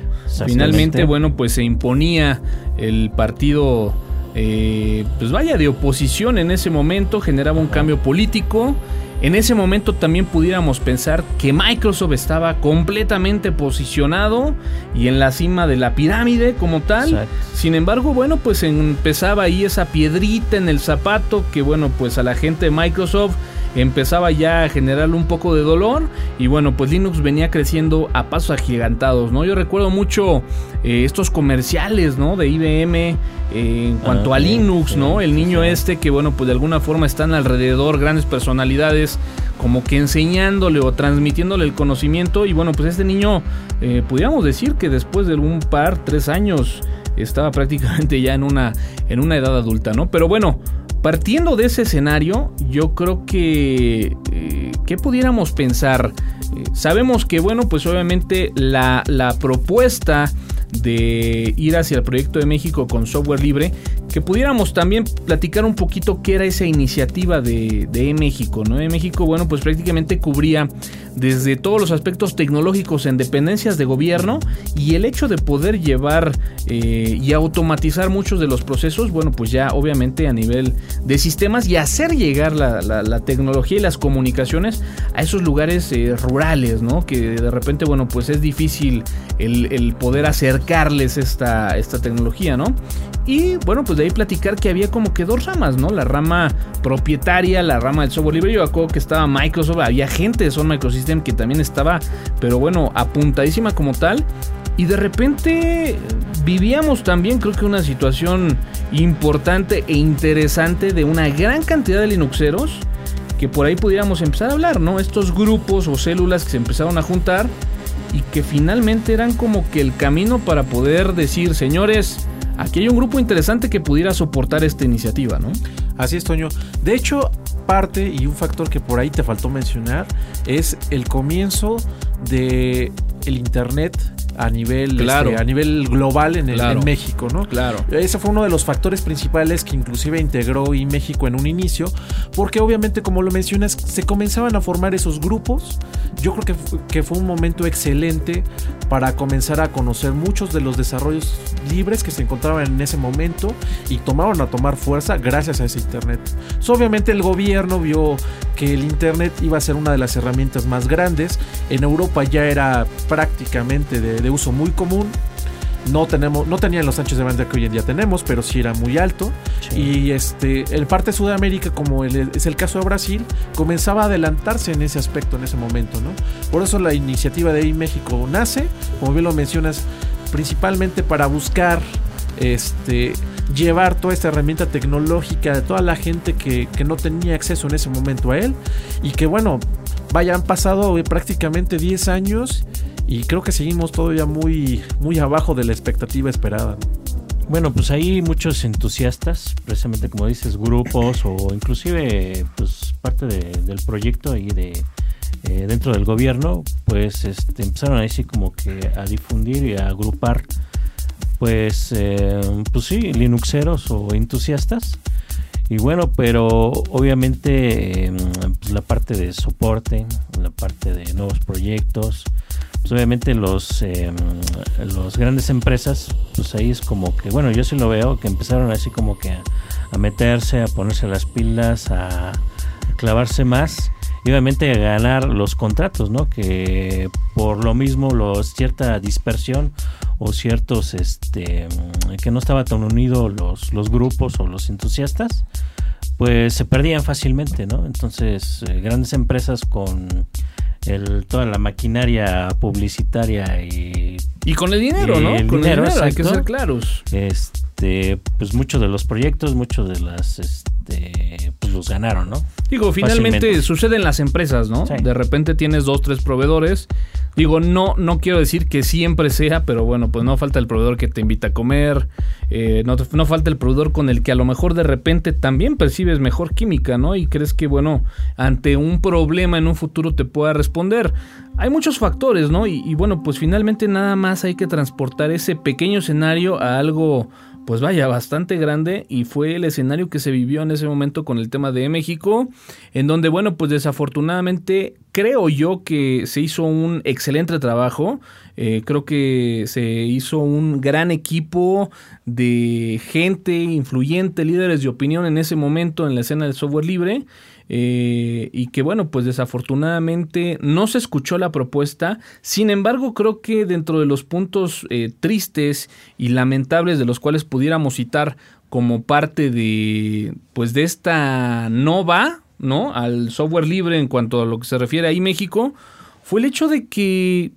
[SPEAKER 1] Finalmente, bueno, pues se imponía el partido, eh, pues vaya, de oposición en ese momento, generaba un cambio político. En ese momento también pudiéramos pensar que Microsoft estaba completamente posicionado y en la cima de la pirámide como tal.
[SPEAKER 3] Exacto.
[SPEAKER 1] Sin embargo, bueno, pues empezaba ahí esa piedrita en el zapato que, bueno, pues a la gente de Microsoft empezaba ya a generarle un poco de dolor y bueno, pues Linux venía creciendo a pasos agigantados, ¿no? Yo recuerdo mucho eh, estos comerciales, ¿no? De IBM eh, en cuanto
[SPEAKER 3] Ah,
[SPEAKER 1] a
[SPEAKER 3] sí,
[SPEAKER 1] Linux,
[SPEAKER 3] sí,
[SPEAKER 1] ¿no? El niño
[SPEAKER 3] sí.
[SPEAKER 1] este que, bueno, pues de alguna forma están alrededor grandes personalidades como que enseñándole o transmitiéndole el conocimiento y bueno, pues este niño, eh, pudiéramos decir que después de un par, tres años, estaba prácticamente ya en una, en una edad adulta, ¿no? Pero bueno, partiendo de ese escenario, yo creo que... eh, ¿Qué pudiéramos pensar? Eh, sabemos que, bueno, pues obviamente la, la propuesta de ir hacia el proyecto de México con software libre, que pudiéramos también platicar un poquito qué era esa iniciativa de, de México, ¿no? De México, bueno, pues prácticamente cubría desde todos los aspectos tecnológicos en dependencias de gobierno y el hecho de poder llevar eh, y automatizar muchos de los procesos, bueno, pues ya obviamente a nivel de sistemas y hacer llegar la, tecnología y las comunicaciones a esos lugares eh, rurales, ¿no? Que de repente, bueno, pues es difícil el, poder acercarles esta, esta tecnología, ¿no? Y bueno, pues de ahí platicar que había como que dos ramas, ¿no? La rama propietaria, la rama del software libre. Yo acuerdo que estaba Microsoft, había gente de Sun Que también estaba, pero bueno, apuntadísima como tal. Y de repente vivíamos también, creo que una situación importante e interesante de una gran cantidad de Linuxeros que por ahí pudiéramos empezar a hablar, ¿no? Estos grupos o células que se empezaron a juntar y que finalmente eran como que el camino para poder decir, señores, aquí hay un grupo interesante que pudiera soportar esta iniciativa, ¿no?
[SPEAKER 2] Así es, Toño. De hecho, parte y un factor que por ahí te faltó mencionar es el comienzo de el internet a nivel,
[SPEAKER 1] Claro.
[SPEAKER 2] este, a nivel global en, el-
[SPEAKER 1] Claro.
[SPEAKER 2] en México, ¿no?
[SPEAKER 1] Claro.
[SPEAKER 2] Ese fue uno de los factores principales que inclusive integró y México en un inicio, porque obviamente como lo mencionas, se comenzaban a formar esos grupos. Yo creo que, fu- que fue un momento excelente para comenzar a conocer muchos de los desarrollos libres que se encontraban en ese momento y tomaron a tomar fuerza gracias a ese Internet. So, obviamente el gobierno vio que el Internet iba a ser una de las herramientas más grandes. En Europa ya era prácticamente de, de uso muy común. No, tenemos, no tenían los anchos de banda que hoy en día tenemos, pero sí era muy alto.
[SPEAKER 3] Sí.
[SPEAKER 2] Y este, el parte de Sudamérica, como el- es el caso de Brasil, comenzaba a adelantarse en ese aspecto en ese momento, ¿no? Por eso la iniciativa de México nace, como bien lo mencionas, principalmente para buscar este llevar toda esta herramienta tecnológica de toda la gente que, que no tenía acceso en ese momento a él y que bueno, vaya, han pasado eh, prácticamente 10 años y creo que seguimos todavía muy, muy abajo de la expectativa esperada. ¿no?
[SPEAKER 3] Bueno, pues hay muchos entusiastas, precisamente como dices, grupos o inclusive pues parte de- del proyecto ahí de eh, dentro del gobierno, pues este, empezaron así como que a difundir y a agrupar pues eh, pues sí, linuxeros o entusiastas. Y bueno, pero obviamente eh, pues la parte de soporte, la parte de nuevos proyectos, pues obviamente los, eh, los grandes empresas, pues ahí es como que, bueno, yo sí lo veo, que empezaron así como que a, meterse, a ponerse las pilas, a clavarse más y obviamente a ganar los contratos, ¿no? Que por lo mismo los, cierta dispersión o ciertos, este, que no estaba tan unidos los, los grupos o los entusiastas, pues se perdían fácilmente, ¿no? Entonces, eh, grandes empresas con el, toda la maquinaria publicitaria y
[SPEAKER 1] Y con el dinero,
[SPEAKER 3] Y
[SPEAKER 1] ¿no?
[SPEAKER 3] el
[SPEAKER 1] con
[SPEAKER 3] dinero,
[SPEAKER 1] el dinero, hay que ser claros.
[SPEAKER 3] este pues muchos de los proyectos, muchos de las este pues los ganaron, ¿no?
[SPEAKER 1] Digo, finalmente
[SPEAKER 3] Fácilmente.
[SPEAKER 1] sucede en las empresas, ¿no?
[SPEAKER 3] Sí.
[SPEAKER 1] De repente tienes dos, tres proveedores. Digo, no, no quiero decir que siempre sea, pero bueno, pues no falta el proveedor que te invita a comer, eh, no, no falta el proveedor con el que a lo mejor de repente también percibes mejor química, ¿no? Y crees que, bueno, ante un problema en un futuro te pueda responder. Hay muchos factores, ¿no? Y, y bueno, pues finalmente nada más hay que transportar ese pequeño escenario a algo pues vaya, bastante grande y fue el escenario que se vivió en ese momento con el tema de México, en donde, bueno, pues desafortunadamente creo yo que se hizo un excelente trabajo, eh, creo que se hizo un gran equipo de gente influyente, líderes de opinión en ese momento en la escena del software libre. Eh, y que bueno, pues desafortunadamente no se escuchó la propuesta. Sin embargo, creo que dentro de los puntos eh, tristes y lamentables de los cuales pudiéramos citar como parte de pues de esta nova, ¿no? al software libre en cuanto a lo que se refiere ahí México, fue el hecho de que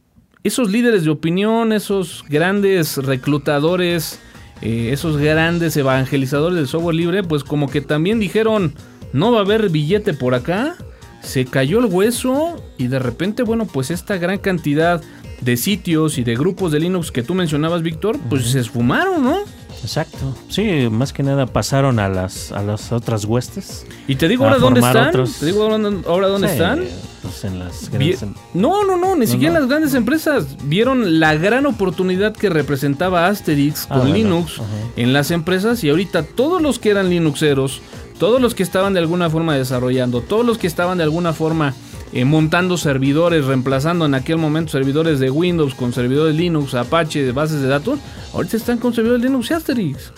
[SPEAKER 1] esos líderes de opinión, esos grandes reclutadores, eh, esos grandes evangelizadores del software libre, pues como que también dijeron, no va a haber billete por acá, se cayó el hueso y de repente, bueno, pues esta gran cantidad de sitios y de grupos de Linux que tú mencionabas, Víctor, pues se esfumaron, ¿no?
[SPEAKER 3] Exacto. Sí, más que nada pasaron a las a las otras huestes.
[SPEAKER 1] Y te digo ahora dónde están.
[SPEAKER 3] otros.
[SPEAKER 1] Te digo ahora, dónde
[SPEAKER 3] Sí,
[SPEAKER 1] están.
[SPEAKER 3] Pues en las grandes em-
[SPEAKER 1] No, no, no, ni
[SPEAKER 3] No,
[SPEAKER 1] siquiera
[SPEAKER 3] no.
[SPEAKER 1] las grandes empresas vieron la gran oportunidad que representaba Asterix
[SPEAKER 3] Ah,
[SPEAKER 1] con
[SPEAKER 3] bueno,
[SPEAKER 1] Linux en las empresas y ahorita todos los que eran Linuxeros, todos los que estaban de alguna forma desarrollando, todos los que estaban de alguna forma eh, montando servidores, reemplazando en aquel momento servidores de Windows con servidores Linux, Apache, de bases de datos, ahorita están con servidores Linux y Asterix.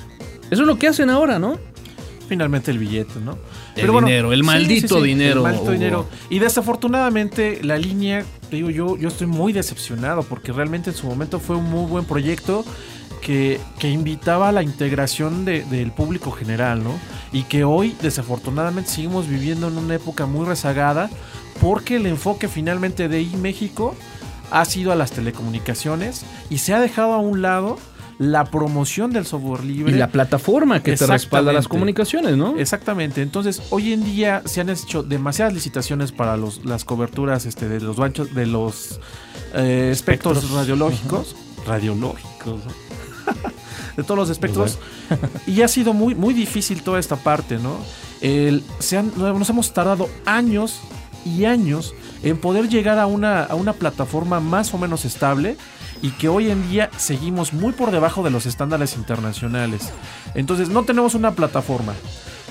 [SPEAKER 1] Eso es lo que hacen ahora, ¿no?
[SPEAKER 2] Finalmente el billete, ¿no?
[SPEAKER 1] El dinero, el maldito dinero,
[SPEAKER 2] El maldito
[SPEAKER 1] Hugo.
[SPEAKER 2] dinero. Y desafortunadamente la línea, digo yo, yo estoy muy decepcionado porque realmente en su momento fue un muy buen proyecto que, que invitaba a la integración de- del público general, ¿no? Y que hoy desafortunadamente seguimos viviendo en una época muy rezagada porque el enfoque finalmente de I México ha sido a las telecomunicaciones y se ha dejado a un lado la promoción del software libre
[SPEAKER 1] Y la plataforma que te respalda las comunicaciones, ¿no?
[SPEAKER 2] Exactamente. Entonces, hoy en día se han hecho demasiadas licitaciones para los, las coberturas este, de los banchos, de los eh, espectros,
[SPEAKER 3] Espectros.
[SPEAKER 2] radiológicos. Radiológicos. ¿no? de todos los espectros. y ha sido muy, muy difícil toda esta parte, ¿no? El- se han- nos hemos tardado años y años en poder llegar a una, a una plataforma más o menos estable y que hoy en día seguimos muy por debajo de los estándares internacionales. Entonces no tenemos una plataforma.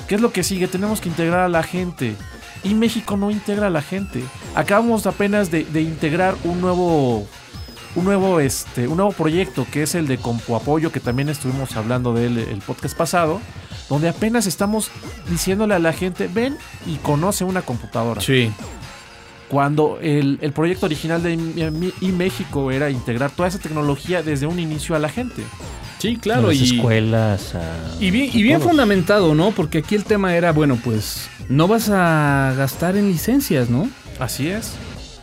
[SPEAKER 2] ¿Qué es lo que sigue? Tenemos que integrar a la gente. Y México no integra a la gente. Acabamos apenas de, de integrar un nuevo un nuevo, este, un nuevo proyecto que es el de Compo Apoyo, que también estuvimos hablando de él el podcast pasado, donde apenas estamos diciéndole a la gente, ven y conoce una computadora.
[SPEAKER 1] Sí.
[SPEAKER 2] Cuando el, el proyecto original de I- México era integrar toda esa tecnología desde un inicio a la gente.
[SPEAKER 1] Sí, claro.
[SPEAKER 3] las
[SPEAKER 1] Y,
[SPEAKER 3] escuelas. a-
[SPEAKER 1] y bien, y bien
[SPEAKER 3] todos.
[SPEAKER 1] fundamentado, ¿no? Porque aquí el tema era, bueno, pues no vas a gastar en licencias, ¿no?
[SPEAKER 2] Así es.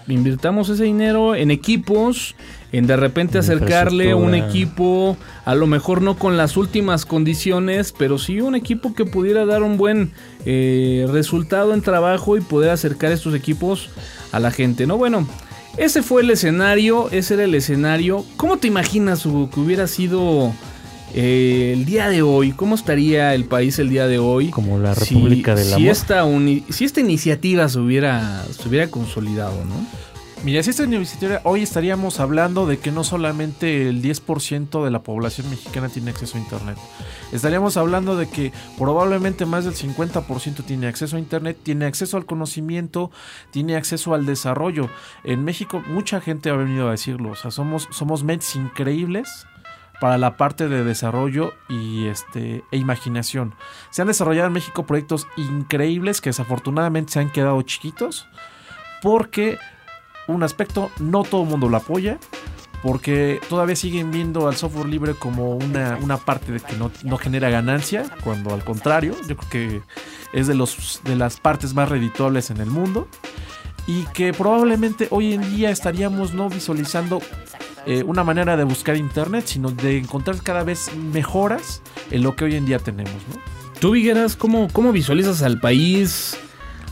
[SPEAKER 1] Invirtamos ese dinero en equipos, en de repente
[SPEAKER 3] En
[SPEAKER 1] acercarle un equipo, a lo mejor no con las últimas condiciones, pero sí un equipo que pudiera dar un buen eh, resultado en trabajo y poder acercar estos equipos a la gente, ¿no? Bueno, ese fue el escenario, ese era el escenario. ¿Cómo te imaginas Hugo, que hubiera sido eh, el día de hoy? ¿Cómo estaría el país el día de hoy?
[SPEAKER 3] Como la
[SPEAKER 1] si-
[SPEAKER 3] República del
[SPEAKER 1] si
[SPEAKER 3] Amor.
[SPEAKER 1] Esta si esta iniciativa se hubiera, se hubiera consolidado, ¿no?
[SPEAKER 2] Mira, si esta universitaria, hoy estaríamos hablando de que no solamente el 10% de la población mexicana tiene acceso a Internet. Estaríamos hablando de que probablemente más del 50% tiene acceso a Internet, tiene acceso al conocimiento, tiene acceso al desarrollo. En México mucha gente ha venido a decirlo, o sea, somos, somos increíbles para la parte de desarrollo y este e imaginación. Se han desarrollado en México proyectos increíbles que desafortunadamente se han quedado chiquitos porque un aspecto, no todo el mundo lo apoya, porque todavía siguen viendo al software libre como una, una parte de que no, no genera ganancia, cuando al contrario, yo creo que es de, los, de las partes más redituables en el mundo, y que probablemente hoy en día estaríamos no visualizando eh, una manera de buscar internet, sino de encontrar cada vez mejoras en lo que hoy en día tenemos.
[SPEAKER 1] Tú, Vigueras, ¿cómo, ¿cómo visualizas al país?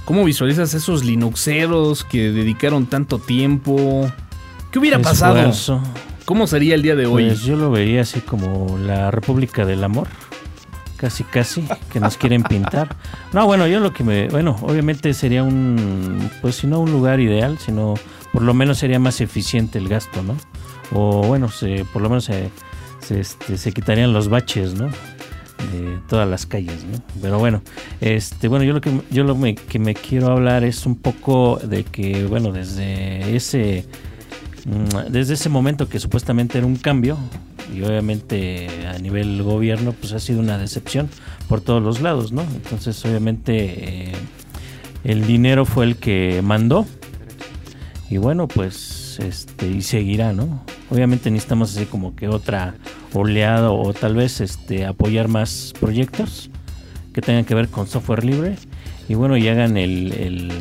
[SPEAKER 1] ¿Cómo visualizas esos Linuxeros que dedicaron tanto tiempo? ¿Qué hubiera pasado?
[SPEAKER 3] Esfuerzo.
[SPEAKER 1] ¿Cómo sería el día de hoy?
[SPEAKER 3] Pues yo lo vería así como la República del Amor. Casi, casi, que nos quieren pintar. No, bueno, yo lo que me. Bueno, obviamente sería un. Pues si no un lugar ideal, sino por lo menos sería más eficiente el gasto, ¿no? O bueno, se, por lo menos se, se, este, se quitarían los baches, ¿no? De todas las calles, ¿no? Pero bueno, este, bueno, yo lo que yo lo me- que me quiero hablar es un poco de que, bueno, desde ese Mm, desde ese momento que supuestamente era un cambio y obviamente a nivel gobierno pues ha sido una decepción por todos los lados, ¿no? Entonces obviamente eh, el dinero fue el que mandó y bueno pues este y seguirá, ¿no? Obviamente necesitamos así como que otra oleada o tal vez este apoyar más proyectos que tengan que ver con software libre y bueno y hagan el, el-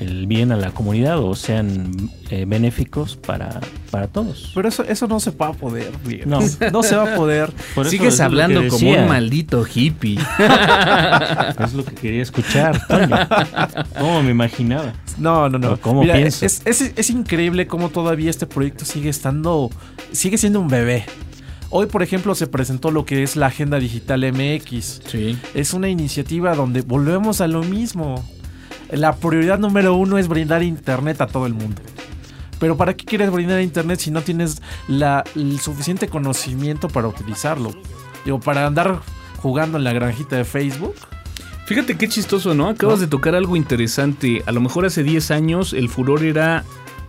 [SPEAKER 3] el bien a la comunidad o sean eh, benéficos para, para todos.
[SPEAKER 2] Pero eso, eso no se va a poder.
[SPEAKER 3] No.
[SPEAKER 2] no se va a poder.
[SPEAKER 3] Por
[SPEAKER 1] Sigues hablando como un maldito hippie.
[SPEAKER 3] Es lo que quería escuchar, Toño. ¿Cómo me imaginaba?
[SPEAKER 2] No, no, no.
[SPEAKER 3] ¿O cómo
[SPEAKER 2] Mira,
[SPEAKER 3] piensas?
[SPEAKER 2] es, es- es increíble cómo todavía este proyecto sigue estando, sigue siendo un bebé. Hoy, por ejemplo, se presentó lo que es la Agenda Digital MX.
[SPEAKER 1] Sí.
[SPEAKER 2] Es una iniciativa donde volvemos a lo mismo. La prioridad número uno es brindar internet a todo el mundo. Pero ¿para qué quieres brindar internet si no tienes la, el suficiente conocimiento para utilizarlo? Digo, para andar jugando en la granjita de Facebook.
[SPEAKER 1] Fíjate qué chistoso, ¿no? Acabas
[SPEAKER 2] ¿No?
[SPEAKER 1] de tocar algo interesante. A lo mejor hace 10 años el furor era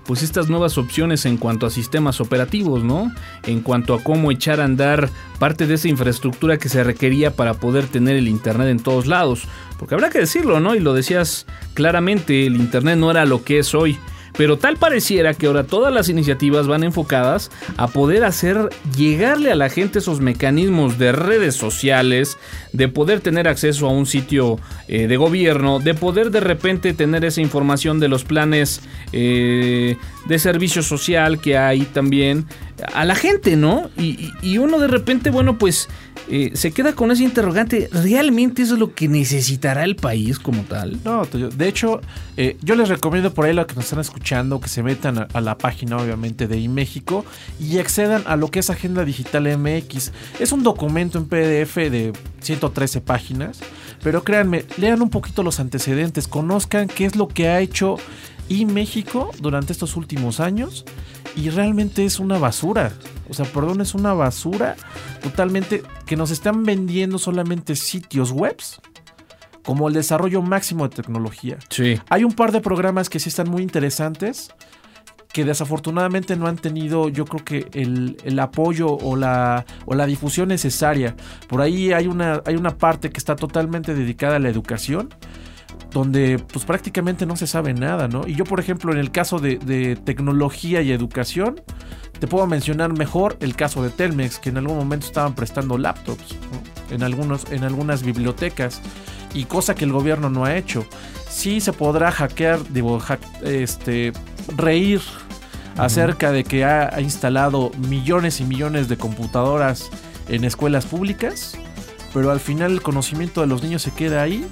[SPEAKER 1] pues estas nuevas opciones en cuanto a sistemas operativos, ¿no? En cuanto a cómo echar a andar parte de esa infraestructura que se requería para poder tener el internet en todos lados. Porque habrá que decirlo, ¿no? Y lo decías claramente, el internet no era lo que es hoy. Pero tal pareciera que ahora todas las iniciativas van enfocadas a poder hacer llegarle a la gente esos mecanismos de redes sociales, de poder tener acceso a un sitio eh, de gobierno, de poder de repente tener esa información de los planes eh, de servicio social que hay también a la gente, ¿no? Y, y- uno de repente, bueno, pues eh, se queda con ese interrogante, ¿realmente eso es lo que necesitará el país como tal?
[SPEAKER 2] No, de hecho, eh, yo les recomiendo por ahí lo que nos están escuchando, que se metan a, a la página, obviamente, de iMéxico y accedan a lo que es Agenda Digital MX. Es un documento en PDF de 113 páginas, pero créanme, lean un poquito los antecedentes, conozcan qué es lo que ha hecho iMéxico durante estos últimos años y realmente es una basura. O sea, perdón, es una basura totalmente que nos están vendiendo solamente sitios webs como el desarrollo máximo de tecnología.
[SPEAKER 1] Sí.
[SPEAKER 2] Hay un par de programas que sí están muy interesantes que desafortunadamente no han tenido yo creo que el, el apoyo o la, o la difusión necesaria. Por ahí hay una, hay una parte que está totalmente dedicada a la educación donde pues prácticamente no se sabe nada, ¿no? Y yo, por ejemplo, en el caso de, de tecnología y educación, te puedo mencionar mejor el caso de Telmex, que en algún momento estaban prestando laptops ¿no? en, algunos, en algunas bibliotecas, y cosa que el gobierno no ha hecho. Sí se podrá hackear, digo, hack- este, reír acerca de que ha, ha instalado millones y millones de computadoras en escuelas públicas, pero al final el conocimiento de los niños se queda ahí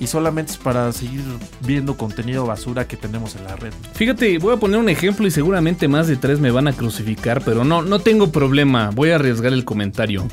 [SPEAKER 2] y solamente es para seguir viendo contenido basura que tenemos en la red.
[SPEAKER 1] Fíjate, voy a poner un ejemplo y seguramente más de tres me van a crucificar, pero no, no tengo problema, voy a arriesgar el comentario.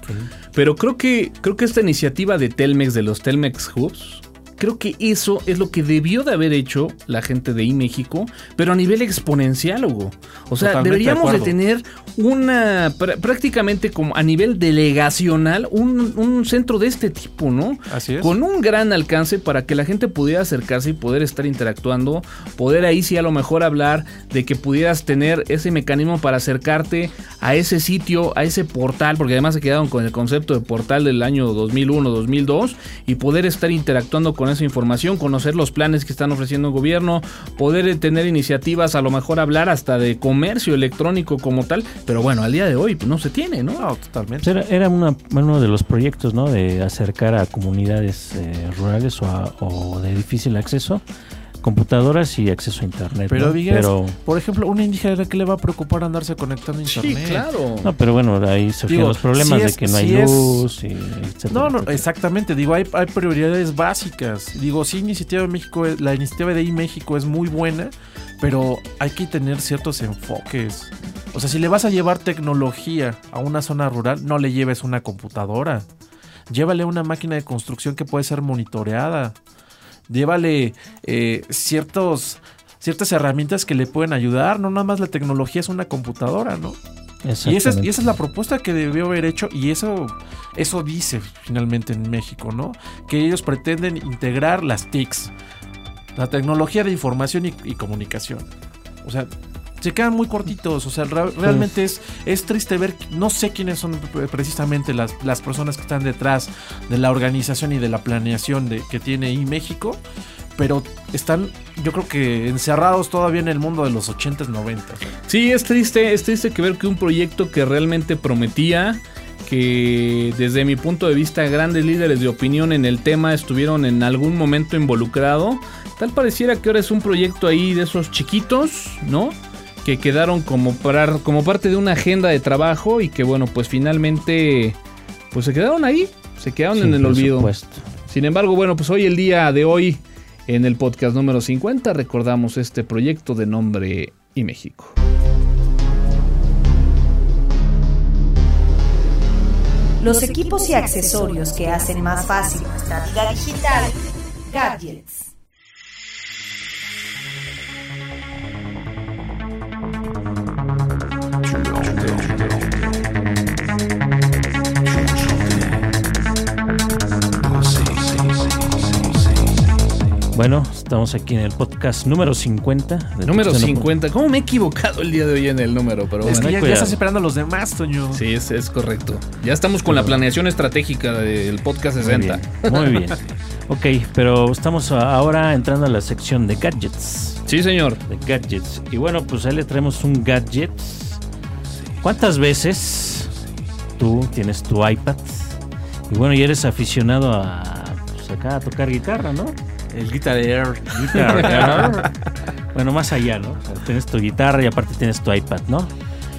[SPEAKER 1] Pero creo que, creo que esta iniciativa de Telmex, de los Telmex Hubs, creo que eso es lo que debió de haber hecho la gente de iMéxico, pero a nivel exponencial, Hugo. O sea,
[SPEAKER 2] Totalmente
[SPEAKER 1] deberíamos de, tener una, pr- prácticamente como a nivel delegacional, un, un centro de este tipo, ¿no?
[SPEAKER 2] Así es.
[SPEAKER 1] Con un gran alcance para que la gente pudiera acercarse y poder estar interactuando, poder ahí sí a lo mejor hablar de que pudieras tener ese mecanismo para acercarte a ese sitio, a ese portal, porque además se quedaron con el concepto de portal del año 2001-2002 y poder estar interactuando con esa información, conocer los planes que están ofreciendo el gobierno, poder eh, tener iniciativas, a lo mejor hablar hasta de comercio electrónico como tal, pero bueno, al día de hoy pues, no se tiene, ¿no?
[SPEAKER 2] No, totalmente.
[SPEAKER 3] Pues era, era una- uno de los proyectos, ¿no? De acercar a comunidades eh, rurales o, a- o de difícil acceso computadoras y acceso a internet.
[SPEAKER 2] Pero
[SPEAKER 3] ¿no?
[SPEAKER 2] digas,
[SPEAKER 3] pero,
[SPEAKER 2] por ejemplo, una indígena que le va a preocupar andarse conectando a internet.
[SPEAKER 1] claro.
[SPEAKER 3] no, pero bueno, ahí
[SPEAKER 2] Digo,
[SPEAKER 3] los problemas
[SPEAKER 2] si
[SPEAKER 3] de que no hay
[SPEAKER 2] es-
[SPEAKER 3] luz y etcétera,
[SPEAKER 2] No, no,
[SPEAKER 3] etcétera.
[SPEAKER 2] exactamente. Digo, hay, hay prioridades básicas. Digo, sí, iniciativa de México, la iniciativa de México es muy buena, pero hay que tener ciertos enfoques. O sea, si le vas a llevar tecnología a una zona rural, no le lleves una computadora. Llévale una máquina de construcción que puede ser monitoreada. Llévale eh, ciertos, ciertas herramientas que le pueden ayudar. No nada más la tecnología es una computadora, ¿no? Y esa, es, y esa es la propuesta que debió haber hecho y eso, eso dice finalmente en México, ¿no? Que ellos pretenden integrar las TICs, la tecnología de información y, y comunicación. O sea, se quedan muy cortitos, o sea, realmente es, es triste ver, no sé quiénes son pre- precisamente las, las personas que están detrás de la organización y de la planeación de, que tiene ahí México, pero están, yo creo que encerrados todavía en el mundo de los 80s, 90s.
[SPEAKER 1] Sí, es triste, es triste que ver que un proyecto que realmente prometía, que desde mi punto de vista grandes líderes de opinión en el tema estuvieron en algún momento involucrado, tal pareciera que ahora es un proyecto ahí de esos chiquitos, ¿no? Que quedaron como, para, como parte de una agenda de trabajo y que bueno, pues finalmente, pues se quedaron ahí, se quedaron
[SPEAKER 3] Sí,
[SPEAKER 1] en el
[SPEAKER 3] por
[SPEAKER 1] olvido.
[SPEAKER 3] supuesto.
[SPEAKER 1] Sin embargo, bueno, pues hoy el día de hoy, en el podcast número 50, recordamos este proyecto de nombre y México.
[SPEAKER 4] Los equipos y accesorios que hacen más fácil nuestra vida digital. Gadgets.
[SPEAKER 3] Bueno, estamos aquí en el podcast número 50. de
[SPEAKER 1] Número
[SPEAKER 3] Tuxteno-
[SPEAKER 1] 50. ¿Cómo me he equivocado el día de hoy en el número? Pero
[SPEAKER 2] Es
[SPEAKER 1] bueno.
[SPEAKER 2] que ya, ya estás esperando a los demás, Toño.
[SPEAKER 1] Sí, es, es correcto. Ya estamos con la planeación estratégica del podcast
[SPEAKER 3] Muy
[SPEAKER 1] 60.
[SPEAKER 3] bien, muy bien. Ok, pero estamos ahora entrando a la sección de gadgets.
[SPEAKER 1] Sí, señor.
[SPEAKER 3] De gadgets. Y bueno, pues ahí le traemos un gadget. ¿Cuántas veces tú tienes tu iPad? Y bueno, y eres aficionado a, pues acá a tocar guitarra, ¿no?
[SPEAKER 2] El Guitar Air.
[SPEAKER 3] Guitarra. bueno, más allá, ¿no? O sea, tienes tu guitarra y aparte tienes tu iPad, ¿no?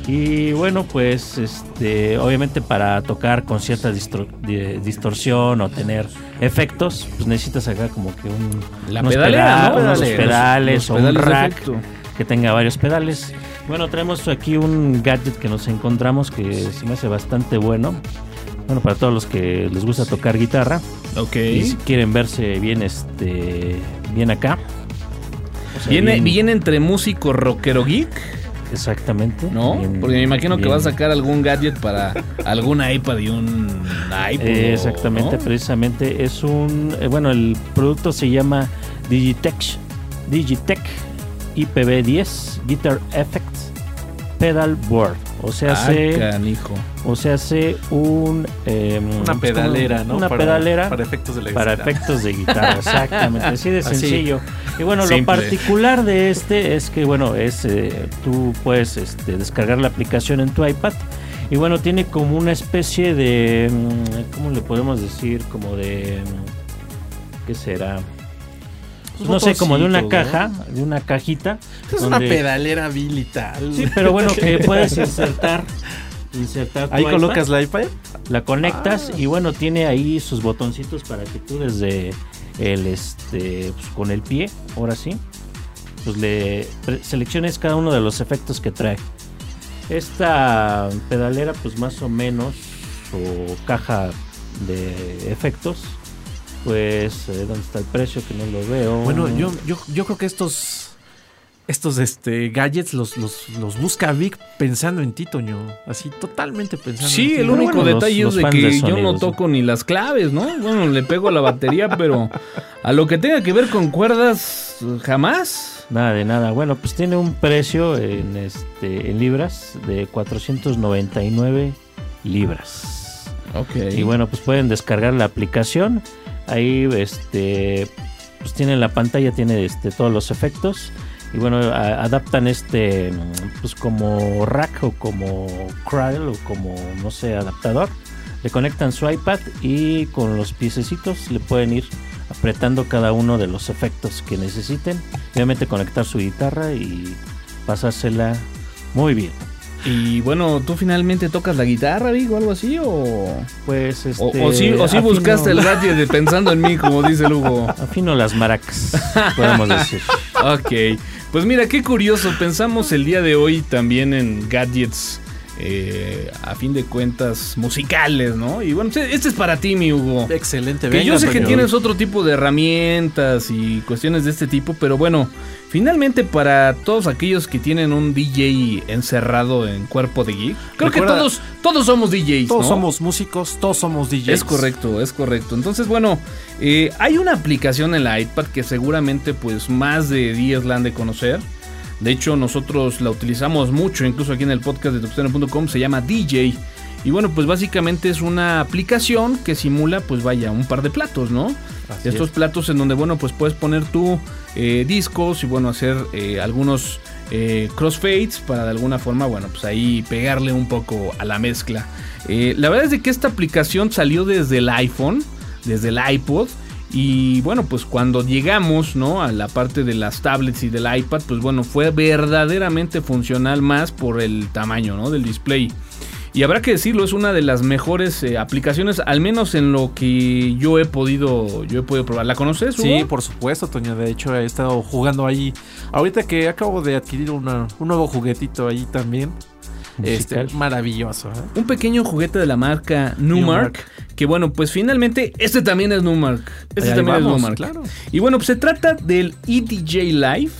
[SPEAKER 3] Y bueno, pues este, obviamente para tocar con cierta distro- di- distorsión o tener efectos, pues necesitas acá como que un,
[SPEAKER 1] La
[SPEAKER 3] unos
[SPEAKER 1] pedalera, ¿no?
[SPEAKER 3] unos pedales o
[SPEAKER 1] pedales
[SPEAKER 3] un rack que tenga varios pedales. Bueno, traemos aquí un gadget que nos encontramos que se me hace bastante bueno. Bueno, para todos los que les gusta tocar guitarra
[SPEAKER 1] Ok.
[SPEAKER 3] y si quieren verse bien este bien acá. o sea,
[SPEAKER 1] Viene,
[SPEAKER 3] bien-
[SPEAKER 1] viene entre músico rockero geek
[SPEAKER 3] exactamente.
[SPEAKER 1] ¿No?
[SPEAKER 3] Bien-
[SPEAKER 1] Porque me imagino que va a sacar algún gadget para algún iPad y un iPod.
[SPEAKER 3] Eh, exactamente,
[SPEAKER 1] ¿no?
[SPEAKER 3] precisamente es un, eh, bueno, el producto se llama Digitech, Digitech IPv10 Guitar Effects Pedal Board, o sea,
[SPEAKER 1] Ah,
[SPEAKER 3] hace,
[SPEAKER 1] canijo.
[SPEAKER 3] o sea, un em,
[SPEAKER 2] Una pedalera, ¿no?
[SPEAKER 3] Una
[SPEAKER 2] Para-
[SPEAKER 3] pedalera
[SPEAKER 2] Para efectos de la
[SPEAKER 3] para
[SPEAKER 2] guitarra.
[SPEAKER 3] efectos de guitarra, exactamente, así de
[SPEAKER 2] Así.
[SPEAKER 3] sencillo. Y bueno,
[SPEAKER 1] Simple.
[SPEAKER 3] lo particular de este es que, bueno, es eh, tú puedes este, descargar la aplicación en tu iPad y bueno, tiene como una especie de, mm, ¿cómo le podemos decir? Como de, mm, ¿qué será? Pues no sé, como de una caja, de una cajita.
[SPEAKER 2] Es una pedalera tal.
[SPEAKER 3] Sí, pero bueno, que puedes insertar. Insertar tu
[SPEAKER 2] Ahí
[SPEAKER 3] iPad,
[SPEAKER 2] colocas la iPad.
[SPEAKER 3] la conectas
[SPEAKER 2] Ah.
[SPEAKER 3] y bueno, tiene ahí sus botoncitos para que tú desde el este pues, con el pie, ahora sí, pues le selecciones cada uno de los efectos que trae. Esta pedalera pues más o menos o caja de efectos pues eh, dónde está el precio que no lo veo.
[SPEAKER 2] Bueno, yo, yo, yo creo que estos estos este gadgets los, los, los busca Vic pensando en ti, Toño. Así totalmente pensando en
[SPEAKER 1] Sí,
[SPEAKER 2] ti.
[SPEAKER 1] el
[SPEAKER 3] Pero
[SPEAKER 1] único
[SPEAKER 3] bueno,
[SPEAKER 1] detalle
[SPEAKER 3] los
[SPEAKER 1] es de que
[SPEAKER 3] de
[SPEAKER 1] yo ¿no? toco ni las claves, ¿no? Bueno, le pego a la batería, pero a lo que tenga que ver con cuerdas, jamás.
[SPEAKER 3] Nada de nada. Bueno, pues tiene un precio en este en libras de 499 libras.
[SPEAKER 1] Ok.
[SPEAKER 3] Y bueno, pues pueden descargar la aplicación. Ahí este pues tiene la pantalla tiene este todos los efectos y bueno, adaptan este pues como rack o como cradle o como no sé, adaptador. Le conectan su iPad y con los piececitos le pueden ir apretando cada uno de los efectos que necesiten. Obviamente conectar su guitarra y pasársela muy bien.
[SPEAKER 1] Y bueno, ¿tú finalmente tocas la guitarra, Vic, o algo así? ¿O,
[SPEAKER 3] Pues este
[SPEAKER 1] o, o sí, o sí
[SPEAKER 3] afino-
[SPEAKER 1] buscaste el gadget de pensando en mí, como dice el Hugo?
[SPEAKER 3] Afino las maracas, podemos decir.
[SPEAKER 1] Ok, pues mira, qué curioso. Pensamos el día de hoy también en gadgets, eh, a fin de cuentas, musicales, ¿no? Y bueno, este es para ti, mi Hugo.
[SPEAKER 2] Excelente,
[SPEAKER 1] Que yo
[SPEAKER 2] venga,
[SPEAKER 1] sé que tienes otro tipo de herramientas y cuestiones de este tipo, pero bueno, finalmente para todos aquellos que tienen un DJ encerrado en cuerpo de geek, creo
[SPEAKER 2] Recuerda-
[SPEAKER 1] que todos, todos somos DJs.
[SPEAKER 2] Todos
[SPEAKER 1] ¿no?
[SPEAKER 2] somos músicos, todos somos DJs.
[SPEAKER 1] Es correcto, es correcto. Entonces, bueno, eh, hay una aplicación en la iPad que seguramente pues más de 10 la han de conocer. De hecho, nosotros la utilizamos mucho, incluso aquí en el podcast de tuxteno.com, se llama DJ. Y bueno, pues básicamente es una aplicación que simula, pues vaya, un par de platos, ¿no?
[SPEAKER 2] Así
[SPEAKER 1] Estos
[SPEAKER 2] es.
[SPEAKER 1] platos en donde, bueno, pues puedes poner tu eh, discos y bueno, hacer eh, algunos eh, crossfades para de alguna forma, bueno, pues ahí pegarle un poco a la mezcla. La verdad es de que esta aplicación salió desde el iPhone, desde el iPod. Y bueno, pues cuando llegamos, ¿no? A la parte de las tablets y del iPad, pues bueno, fue verdaderamente funcional más por el tamaño, ¿no? Del display. Y habrá que decirlo, es una de las mejores eh, aplicaciones, al menos en lo que yo he podido, yo he podido probar. ¿La conoces?
[SPEAKER 2] Sí,
[SPEAKER 1] Hugo?
[SPEAKER 2] por supuesto, Toño. De hecho, he estado jugando ahí. Ahorita que acabo de adquirir una- un nuevo juguetito ahí también. Este, maravilloso. ¿eh?
[SPEAKER 1] Un pequeño juguete de la marca Numark. Que bueno, pues finalmente este también es Numark. Este
[SPEAKER 2] Ahí
[SPEAKER 1] también
[SPEAKER 2] vamos,
[SPEAKER 1] es Numark.
[SPEAKER 2] claro.
[SPEAKER 1] Y bueno, pues se trata del EDJ Live.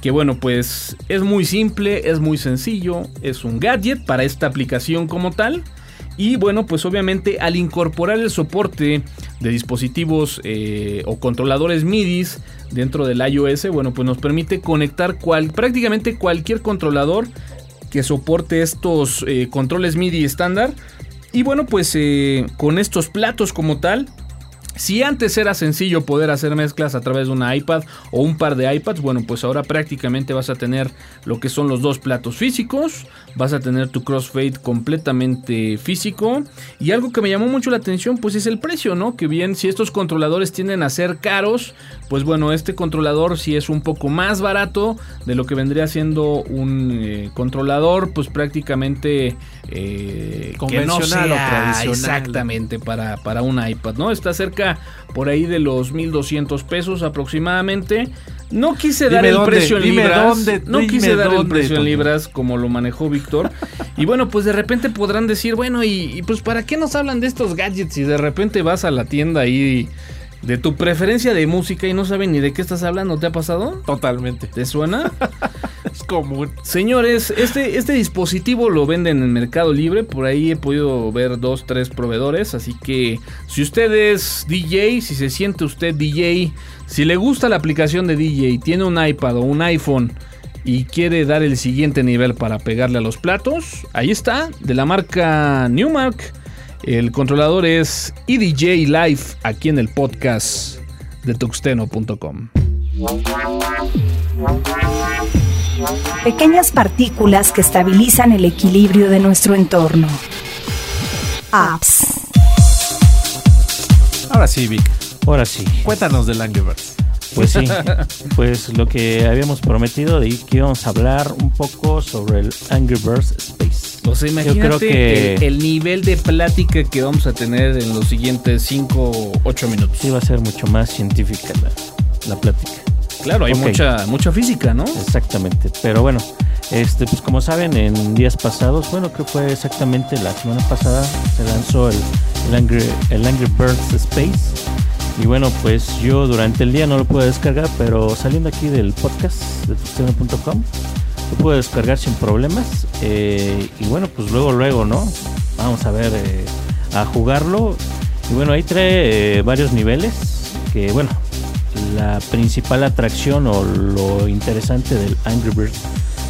[SPEAKER 1] Que bueno, pues es muy simple, es muy sencillo. Es un gadget para esta aplicación como tal. Y bueno, pues obviamente al incorporar el soporte de dispositivos eh, o controladores MIDI dentro del iOS, bueno, pues nos permite conectar cual- prácticamente cualquier controlador que soporte estos eh, controles MIDI estándar. Y bueno, pues eh, con estos platos como tal, si antes era sencillo poder hacer mezclas a través de una iPad o un par de iPads, bueno, pues ahora prácticamente vas a tener lo que son los dos platos físicos, vas a tener tu crossfade completamente físico y algo que me llamó mucho la atención pues es el precio, ¿no? Que bien si estos controladores tienden a ser caros, pues bueno, este controlador sí es un poco más barato de lo que vendría siendo un eh, controlador pues prácticamente eh, que no
[SPEAKER 2] Convencional o
[SPEAKER 1] sea
[SPEAKER 2] tradicional.
[SPEAKER 1] Exactamente, para, para un iPad, ¿no? Está cerca por ahí de los 1200 pesos aproximadamente. No quise dar el
[SPEAKER 2] dónde,
[SPEAKER 1] precio en libras.
[SPEAKER 2] dónde,
[SPEAKER 1] no quise dar el precio en libras como lo manejó Víctor. y bueno, pues de repente podrán decir, bueno, y, y pues ¿para qué nos hablan de estos gadgets? Y de repente vas a la tienda ahí de tu preferencia de música y no saben ni de qué estás hablando. ¿Te ha pasado?
[SPEAKER 2] Totalmente.
[SPEAKER 1] ¿Te suena?
[SPEAKER 2] común.
[SPEAKER 1] Señores, este, este dispositivo lo venden en Mercado Libre. Por ahí he podido ver dos, tres proveedores. Así que si usted es DJ, si se siente usted DJ, si le gusta la aplicación de DJ, tiene un iPad o un iPhone y quiere dar el siguiente nivel para pegarle a los platos, ahí está, de la marca Newmark. El controlador es EDJ Live aquí en el podcast de tuxteno.com.
[SPEAKER 4] Pequeñas partículas que estabilizan el equilibrio de nuestro entorno. Apps.
[SPEAKER 2] Ahora sí, Vic.
[SPEAKER 3] Ahora sí.
[SPEAKER 2] Cuéntanos del Angry Birds.
[SPEAKER 3] Pues sí, pues lo que habíamos prometido de que íbamos a hablar un poco sobre el Angry Birds Space.
[SPEAKER 1] O sea, imagínate
[SPEAKER 3] Yo creo que-
[SPEAKER 1] el, el nivel de plática que vamos a tener en los siguientes 5 o 8 minutos.
[SPEAKER 3] Sí va a ser mucho más científica la, la plática.
[SPEAKER 1] Claro, hay mucha, mucha física, ¿no?
[SPEAKER 3] Exactamente. Pero bueno, este, pues como saben, en días pasados, bueno, creo que fue exactamente la semana pasada, se lanzó el, el Angry, el Angry Birds Space. Y bueno, pues yo durante el día no lo pude descargar, pero saliendo aquí del podcast de tuxteno.com, lo pude descargar sin problemas. Eh, y bueno, pues luego, luego, ¿no? Vamos a ver, eh, a jugarlo. Y bueno, ahí trae eh, varios niveles. Que bueno, la principal atracción o lo interesante del Angry Birds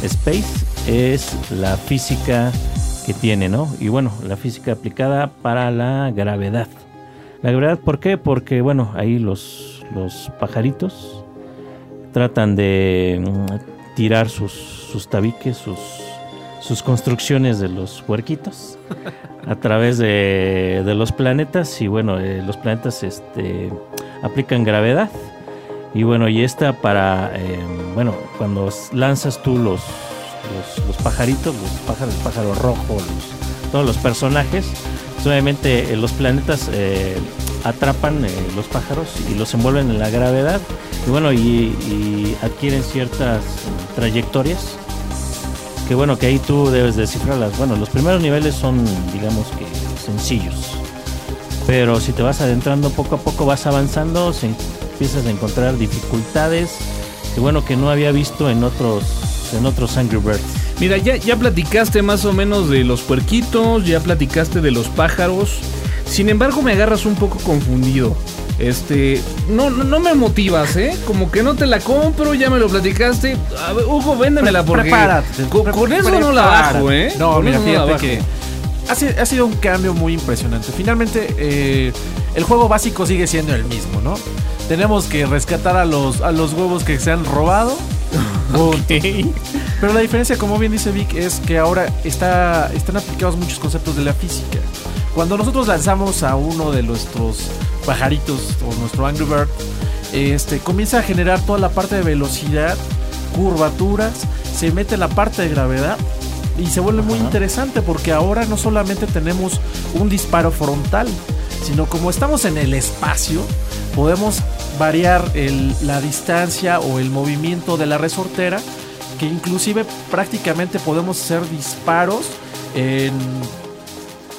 [SPEAKER 3] Space es la física que tiene, ¿no? Y bueno, la física aplicada para la gravedad. La gravedad, ¿por qué? Porque, bueno, ahí los, los pajaritos tratan de mm, tirar sus, sus tabiques, sus, sus construcciones de los huerquitos a través de, de los planetas. Y bueno, eh, los planetas este, aplican gravedad. Y bueno, y esta para, eh, bueno, cuando lanzas tú los, los, los pajaritos, los pájaros, el pájaro rojo, los- todos los personajes, obviamente eh, los planetas eh, atrapan eh, los pájaros y los envuelven en la gravedad. Y bueno, y, y adquieren ciertas trayectorias que bueno, que ahí tú debes descifrarlas. Bueno, los primeros niveles son, digamos que, sencillos. Pero si te vas adentrando poco a poco, vas avanzando, se empiezas a encontrar dificultades que bueno, que no había visto en otros, en otros Angry Birds.
[SPEAKER 1] Mira, ya, ya platicaste más o menos de los puerquitos, ya platicaste de los pájaros. Sin embargo, me agarras un poco confundido. Este, no, no, no me motivas, ¿eh? Como que no te la compro, ya me lo platicaste. A ver, Hugo, véndemela porque
[SPEAKER 2] Prepárate.
[SPEAKER 1] con, eso no la bajo. ¿eh?
[SPEAKER 2] No,
[SPEAKER 1] Con
[SPEAKER 2] mira,
[SPEAKER 1] eso
[SPEAKER 2] fíjate que ha sido un cambio muy impresionante. Finalmente, eh, el juego básico sigue siendo el mismo, ¿no? Tenemos que rescatar a los, a los huevos que se han robado. Pero la diferencia, como bien dice Vic, es que ahora está, están aplicados muchos conceptos de la física. Cuando nosotros lanzamos a uno de nuestros pajaritos o nuestro Angry Bird, este, comienza a generar toda la parte de velocidad, curvaturas, se mete la parte de gravedad y se vuelve muy interesante porque ahora no solamente tenemos un disparo frontal, sino como estamos en el espacio, podemos variar el- la distancia o el movimiento de la resortera, que inclusive prácticamente podemos hacer disparos en...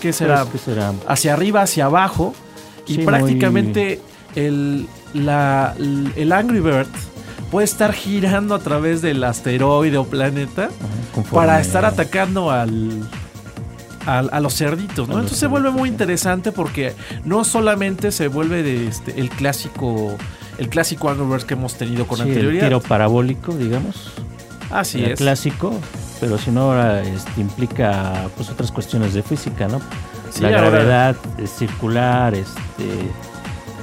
[SPEAKER 2] ¿Qué será?
[SPEAKER 3] ¿Qué será?
[SPEAKER 2] hacia arriba, hacia abajo. Y prácticamente el, la- el Angry Bird puede estar girando a través del asteroide o planeta
[SPEAKER 3] Ajá,
[SPEAKER 2] para estar atacando al, al- a los cerditos, ¿no?
[SPEAKER 3] A
[SPEAKER 2] Entonces se vuelve muy interesante porque no solamente se vuelve de este, el clásico el clásico Birds que hemos tenido con
[SPEAKER 3] Sí, el
[SPEAKER 2] anterioridad.
[SPEAKER 3] tiro parabólico, digamos.
[SPEAKER 2] Así
[SPEAKER 3] el
[SPEAKER 2] es.
[SPEAKER 3] clásico, pero si no ahora este, implica pues otras cuestiones de física, ¿no?
[SPEAKER 2] Sí,
[SPEAKER 3] la gravedad es circular, este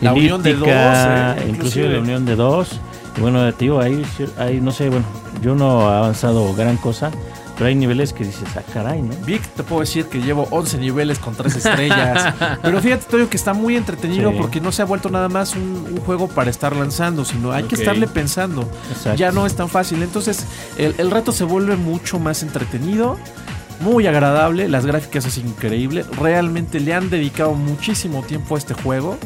[SPEAKER 2] La unión de dos, eh,
[SPEAKER 3] inclusive
[SPEAKER 2] inclusive.
[SPEAKER 3] la unión de dos. Y bueno, digo, ahí, ahí no sé, bueno, yo no he avanzado gran cosa, pero hay niveles que dices, ah, caray, ¿no?
[SPEAKER 2] Vic, te puedo decir que llevo 11 niveles con 3 estrellas. Pero fíjate, Toyo, que está muy entretenido
[SPEAKER 3] Sí.
[SPEAKER 2] porque no se ha vuelto nada más un, un juego para estar lanzando, sino hay que estarle pensando.
[SPEAKER 3] Exacto.
[SPEAKER 2] Ya no es tan fácil. Entonces, el, el reto se vuelve mucho más entretenido, muy agradable. Las gráficas es increíble. Realmente le han dedicado muchísimo tiempo a este juego.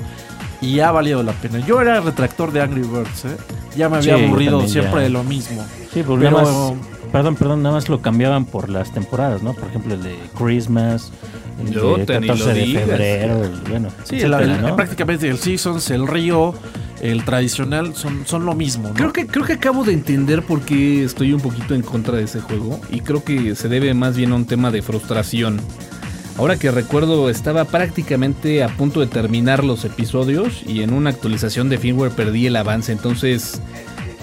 [SPEAKER 2] Y ha valido la pena. Yo era retractor de Angry Birds, ¿eh? Ya me había
[SPEAKER 3] Sí,
[SPEAKER 2] aburrido siempre
[SPEAKER 3] ya.
[SPEAKER 2] de lo mismo.
[SPEAKER 3] Sí,
[SPEAKER 2] Pero-
[SPEAKER 3] perdón, perdón, nada más lo cambiaban por las temporadas, ¿no? Por ejemplo, el de Christmas, el
[SPEAKER 1] Yo
[SPEAKER 3] de
[SPEAKER 1] te ni
[SPEAKER 3] 14
[SPEAKER 1] lo
[SPEAKER 3] de
[SPEAKER 1] digas.
[SPEAKER 3] febrero, el- bueno,
[SPEAKER 2] Sí,
[SPEAKER 3] etcétera,
[SPEAKER 2] el-
[SPEAKER 3] ¿no?
[SPEAKER 2] prácticamente el Seasons, el río, el tradicional son, son lo mismo, ¿no?
[SPEAKER 1] Creo que, creo que acabo de entender por qué estoy un poquito en contra de ese juego. Y creo que se debe más bien a un tema de frustración. Ahora que recuerdo, estaba prácticamente a punto de terminar los episodios y en una actualización de firmware perdí el avance. Entonces,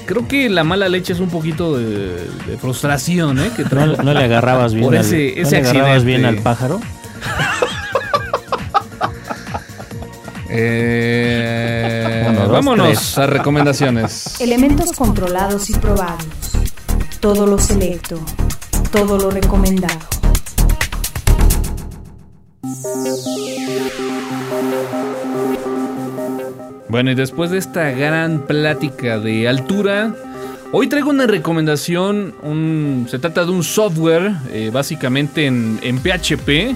[SPEAKER 1] creo que la mala leche es un poquito de, de frustración, ¿eh? Que
[SPEAKER 3] ¿No, le agarrabas bien,
[SPEAKER 1] Por
[SPEAKER 3] al,
[SPEAKER 1] ese-
[SPEAKER 3] ¿no
[SPEAKER 1] ese
[SPEAKER 3] le agarrabas
[SPEAKER 1] accidente.
[SPEAKER 3] bien al pájaro?
[SPEAKER 1] Eh,
[SPEAKER 3] Uno, dos,
[SPEAKER 1] vámonos
[SPEAKER 3] tres.
[SPEAKER 1] a recomendaciones.
[SPEAKER 4] Elementos controlados y probados. Todo lo selecto. Todo lo recomendado.
[SPEAKER 1] Bueno, y después de esta gran plática de altura, hoy traigo una recomendación. un- se trata de un software, eh, básicamente en, en PHP.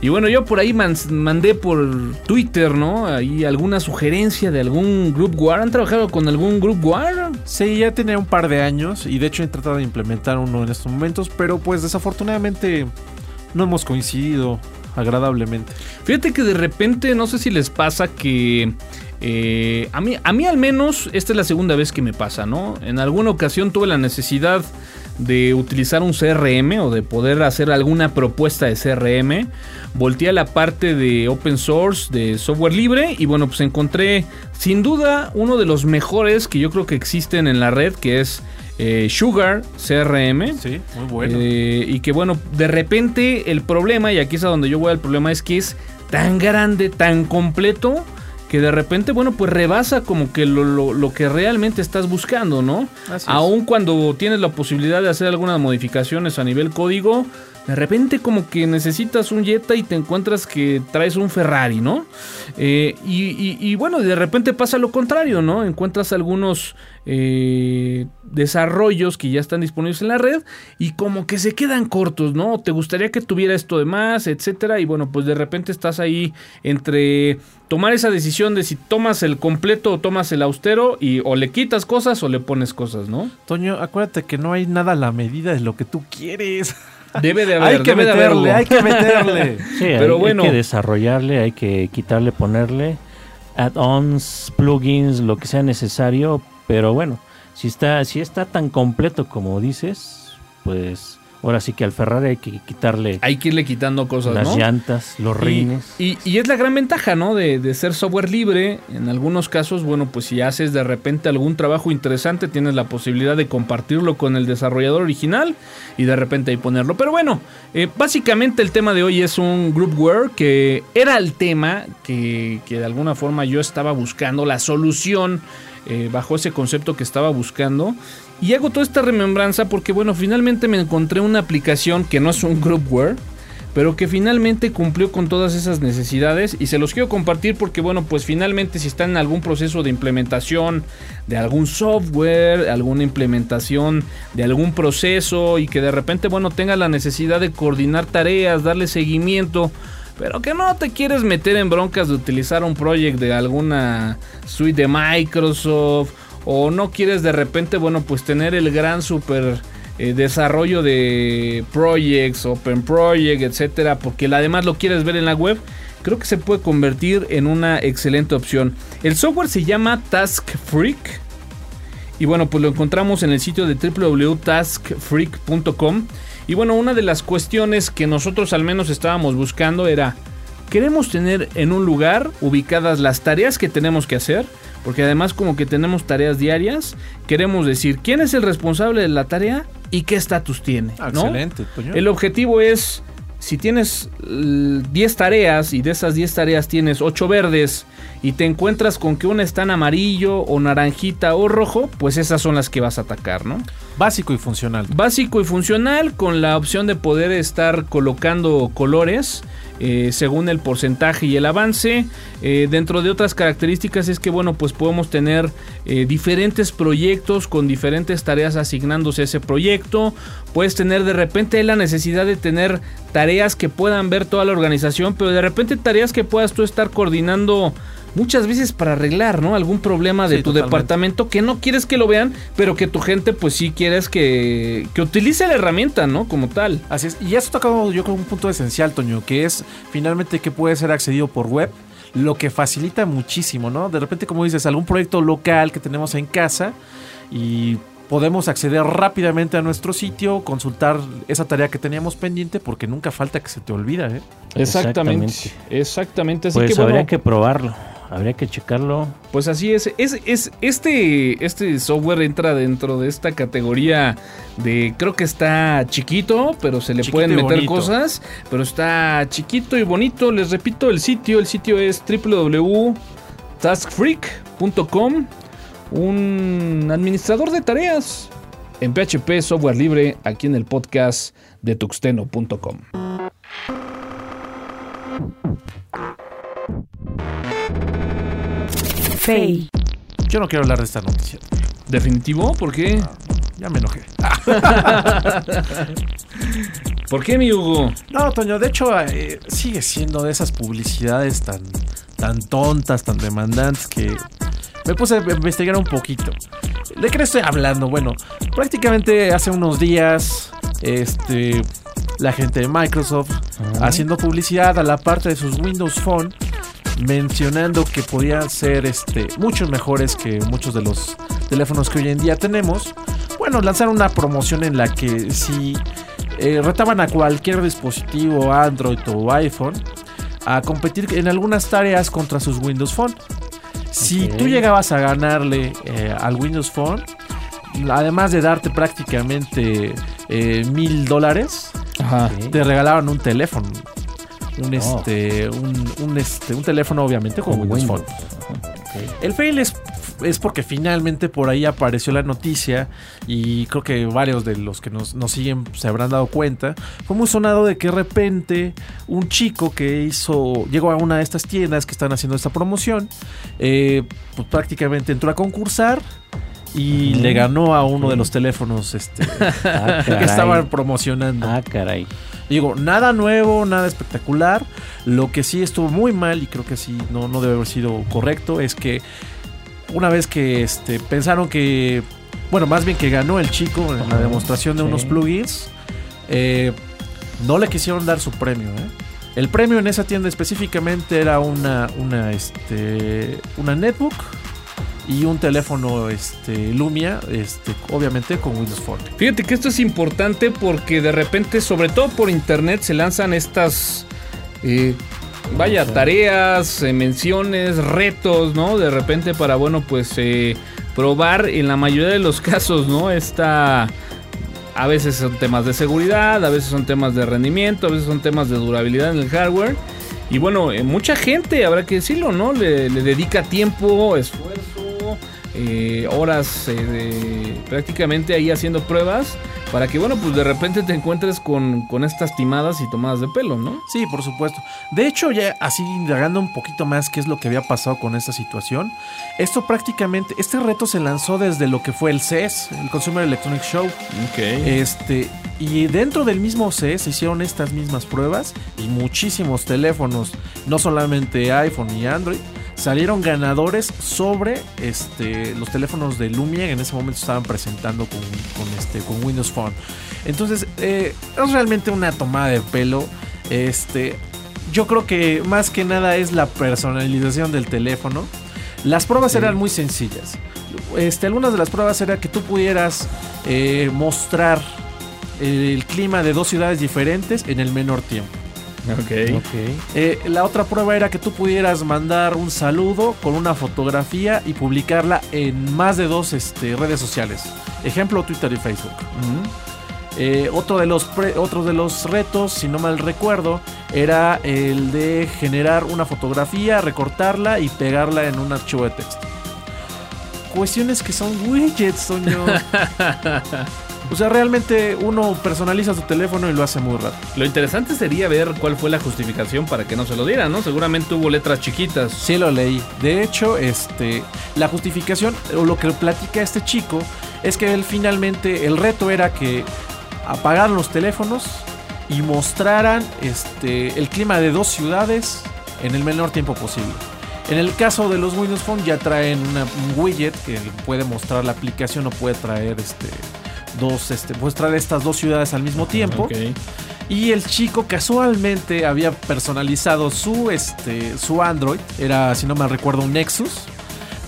[SPEAKER 1] Y bueno, yo por ahí man- mandé por Twitter, ¿no? Ahí alguna sugerencia de algún Group War. ¿Han trabajado con algún Group War?
[SPEAKER 2] Sí, ya tenía un par de años y de hecho he tratado de implementar uno en estos momentos, pero pues desafortunadamente no hemos coincidido agradablemente.
[SPEAKER 1] Fíjate que de repente, no sé si les pasa que... eh, a, mí, a mí al menos, esta es la segunda vez que me pasa, ¿no? En alguna ocasión tuve la necesidad de utilizar un CRM o de poder hacer alguna propuesta de CRM. Volteé a la parte de open source, de software libre, y bueno, pues encontré sin duda uno de los mejores que yo creo que existen en la red, que es eh, Sugar CRM.
[SPEAKER 2] Sí, muy bueno.
[SPEAKER 1] Eh, y que bueno, de repente el problema, y aquí es a donde yo voy al problema, es que es tan grande, tan completo, que de repente, bueno, pues rebasa como que lo, lo- lo que realmente estás buscando, ¿no?
[SPEAKER 2] Así es.
[SPEAKER 1] Aun cuando tienes la posibilidad de hacer algunas modificaciones a nivel código, de repente como que necesitas un Jetta y te encuentras que traes un Ferrari, ¿no? Eh, y, bueno, de repente pasa lo contrario, ¿no? Encuentras algunos eh, desarrollos que ya están disponibles en la red y como que se quedan cortos, ¿no? Te gustaría que tuviera esto de más, etcétera, y bueno, pues de repente estás ahí entre tomar esa decisión de si tomas el completo o tomas el austero y o le quitas cosas o le pones cosas, ¿no?
[SPEAKER 2] Toño, acuérdate que no hay nada a la medida de lo que tú quieres.
[SPEAKER 1] Debe de haber,
[SPEAKER 2] hay que
[SPEAKER 1] debe
[SPEAKER 2] meterle, hay que meterle.
[SPEAKER 3] Sí,
[SPEAKER 1] Pero
[SPEAKER 3] hay,
[SPEAKER 1] bueno.
[SPEAKER 3] hay que desarrollarle, hay que quitarle, ponerle add-ons, plugins, lo que sea necesario. Pero bueno, si está, si está tan completo como dices, pues ahora sí que al Ferrari hay que quitarle
[SPEAKER 1] Hay que irle quitando cosas,
[SPEAKER 3] las
[SPEAKER 1] ¿no?
[SPEAKER 3] llantas, los
[SPEAKER 1] Y-
[SPEAKER 3] rines.
[SPEAKER 1] Y, y es la gran ventaja, ¿no? De, de ser software libre. En algunos casos, bueno, pues si haces de repente algún trabajo interesante, tienes la posibilidad de compartirlo con el desarrollador original y de repente ahí ponerlo. Pero bueno, eh, básicamente el tema de hoy es un groupware que era el tema que, que de alguna forma yo estaba buscando, la solución eh, bajo ese concepto que estaba buscando. Y hago toda esta remembranza porque, bueno, finalmente me encontré una aplicación que no es un groupware, pero que finalmente cumplió con todas esas necesidades y se los quiero compartir porque bueno, pues finalmente si están en algún proceso de implementación de algún software, alguna implementación de algún proceso y que de repente bueno, tenga la necesidad de coordinar tareas, darle seguimiento, pero que no te quieres meter en broncas de utilizar un project de alguna suite de Microsoft o no quieres de repente, bueno, pues tener el gran super eh, desarrollo de projects, open project, etcétera, porque además lo quieres ver en la web, creo que se puede convertir en una excelente opción. El software se llama Task Freak. Y bueno, pues lo encontramos en el sitio de www.taskfreak.com. Y bueno, una de las cuestiones que nosotros al menos estábamos buscando era, queremos tener en un lugar ubicadas las tareas que tenemos que hacer, porque además como que tenemos tareas diarias, queremos decir quién es el responsable de la tarea y qué estatus tiene. ¿no?
[SPEAKER 2] Excelente, Toño.
[SPEAKER 1] El objetivo es, si tienes l- 10 tareas y de esas 10 tareas tienes 8 verdes y te encuentras con que una está en amarillo o naranjita o rojo, pues esas son las que vas a atacar, ¿no?
[SPEAKER 2] Básico y funcional.
[SPEAKER 1] Básico y funcional con la opción de poder estar colocando colores eh, según el porcentaje y el avance. Eh, dentro de otras características es que bueno pues podemos tener eh, diferentes proyectos con diferentes tareas asignándose a ese proyecto. Puedes tener de repente la necesidad de tener tareas que puedan ver toda la organización, pero de repente tareas que puedas tú estar coordinando muchas veces para arreglar, ¿no? Algún problema de
[SPEAKER 2] Sí,
[SPEAKER 1] tu
[SPEAKER 2] totalmente.
[SPEAKER 1] departamento que no quieres que lo vean, pero que tu gente pues sí quieres que, que utilice la herramienta, ¿no? Como tal.
[SPEAKER 2] Así es. Y has tocado yo creo un punto esencial, Toño, que es finalmente que puede ser accedido por web. lo que facilita muchísimo, ¿no? De repente, como dices, algún proyecto local que tenemos en casa y podemos acceder rápidamente a nuestro sitio, consultar esa tarea que teníamos pendiente, porque nunca falta que se te olvida, ¿eh?
[SPEAKER 1] Exactamente.
[SPEAKER 3] Exactamente.
[SPEAKER 1] Así
[SPEAKER 3] Pues
[SPEAKER 1] que bueno,
[SPEAKER 3] habría que probarlo. Habría que checarlo.
[SPEAKER 1] Pues así es. es, es este, este software entra dentro de esta categoría de. Creo que está chiquito, pero se le
[SPEAKER 2] Chiquito
[SPEAKER 1] pueden meter
[SPEAKER 2] bonito.
[SPEAKER 1] cosas. Pero está chiquito y bonito. Les repito el sitio. El sitio es www.taskfreak.com. Un administrador de tareas en PHP, software libre, aquí en el podcast de tuxteno.com.
[SPEAKER 4] Fey.
[SPEAKER 2] Yo no quiero hablar de esta noticia.
[SPEAKER 1] ¿Definitivo? ¿Por qué?
[SPEAKER 2] Ya me enojé.
[SPEAKER 1] ¿Por qué, mi Hugo?
[SPEAKER 2] No, Toño, de hecho eh, sigue siendo de esas publicidades tan, tan tontas, tan demandantes que me puse a investigar un poquito. ¿De qué le estoy hablando? Bueno, prácticamente hace unos días, este, la gente de Microsoft haciendo publicidad a la parte de sus Windows Phone, mencionando que podían ser, este, mucho mejores que muchos de los teléfonos que hoy en día tenemos. Bueno, lanzaron una promoción en la que si eh, retaban a cualquier dispositivo Android o iPhone a competir en algunas tareas contra sus Windows Phone. Si tú llegabas a ganarle eh, al Windows Phone, además de darte prácticamente eh, mil dólares, te regalaban un teléfono. Un,
[SPEAKER 3] Oh.
[SPEAKER 2] este, un, un, este, un teléfono obviamente con,
[SPEAKER 3] Con
[SPEAKER 2] Windows,
[SPEAKER 3] Windows.
[SPEAKER 2] Phone. El fail es, es porque finalmente por ahí apareció la noticia y creo que varios de los que nos, nos siguen se habrán dado cuenta. Fue muy sonado de que de repente un chico que hizo, llegó a una de estas tiendas que están haciendo esta promoción, eh, pues prácticamente entró a concursar y le ganó a uno de los teléfonos este,
[SPEAKER 3] Ah,
[SPEAKER 2] que estaban promocionando.
[SPEAKER 3] Ah, caray.
[SPEAKER 2] Digo, nada nuevo, nada espectacular. Lo que sí estuvo muy mal y creo que sí no, no debe haber sido correcto es que una vez que este, pensaron que, bueno, más bien que ganó el chico en la demostración de
[SPEAKER 3] sí.
[SPEAKER 2] unos plugins, eh, no le quisieron dar su premio. ¿eh? El premio en esa tienda específicamente era una, una, este, una netbook y un teléfono este, Lumia, este, obviamente con Windows Phone.
[SPEAKER 1] Fíjate que esto es importante porque de repente, sobre todo por internet, se lanzan estas, eh, vaya, tareas, eh, menciones, retos, ¿no? De repente para, bueno, pues eh, probar en la mayoría de los casos, ¿no? Esta... A veces son temas de seguridad, a veces son temas de rendimiento, a veces son temas de durabilidad en el hardware. Y bueno, eh, mucha gente, habrá que decirlo, ¿no? Le, le dedica tiempo, esfuerzo, eh, horas eh, prácticamente ahí haciendo pruebas para que, bueno, pues de repente te encuentres con, con estas timadas y tomadas de pelo, ¿no?
[SPEAKER 2] Sí, por supuesto. De hecho, ya así indagando un poquito más qué es lo que había pasado con esta situación, esto prácticamente, este reto se lanzó desde lo que fue el CES, el Consumer Electronics Show.
[SPEAKER 1] Ok.
[SPEAKER 2] Este, y dentro del mismo CES se hicieron estas mismas pruebas y muchísimos teléfonos, no solamente iPhone y Android, salieron ganadores sobre este, los teléfonos de Lumia que en ese momento estaban presentando con, con, este, con Windows Phone. Entonces, eh, es realmente una tomada de pelo. Este, yo creo que más que nada es la personalización del teléfono. Las pruebas eran muy sencillas. Este, algunas de las pruebas era que tú pudieras eh, mostrar el clima de dos ciudades diferentes en el menor tiempo.
[SPEAKER 1] ok.
[SPEAKER 3] Ok.
[SPEAKER 2] Eh, la otra prueba era que tú pudieras mandar un saludo con una fotografía y publicarla en más de dos este, redes sociales. Ejemplo, Twitter y Facebook. Eh, otro, de los pre- otro de los retos, si no mal recuerdo, era el de generar una fotografía, recortarla y pegarla en un archivo de texto. Cuestiones que son widgets, Toño. o sea, realmente uno personaliza su teléfono y lo hace muy rápido.
[SPEAKER 1] Lo interesante sería ver cuál fue la justificación para que no se lo dieran, ¿no? Seguramente hubo letras chiquitas.
[SPEAKER 2] Sí lo leí. De hecho, este, la justificación o lo que platica este chico es que él finalmente el reto era que apagaran los teléfonos y mostraran este, el clima de dos ciudades en el menor tiempo posible. En el caso de los Windows Phone ya traen una- un widget que puede mostrar la aplicación o puede traer este dos este puede traer estas dos ciudades al mismo tiempo.
[SPEAKER 1] Ok.
[SPEAKER 2] Y el chico casualmente había personalizado su, este, su Android, era, si no me recuerdo, un Nexus,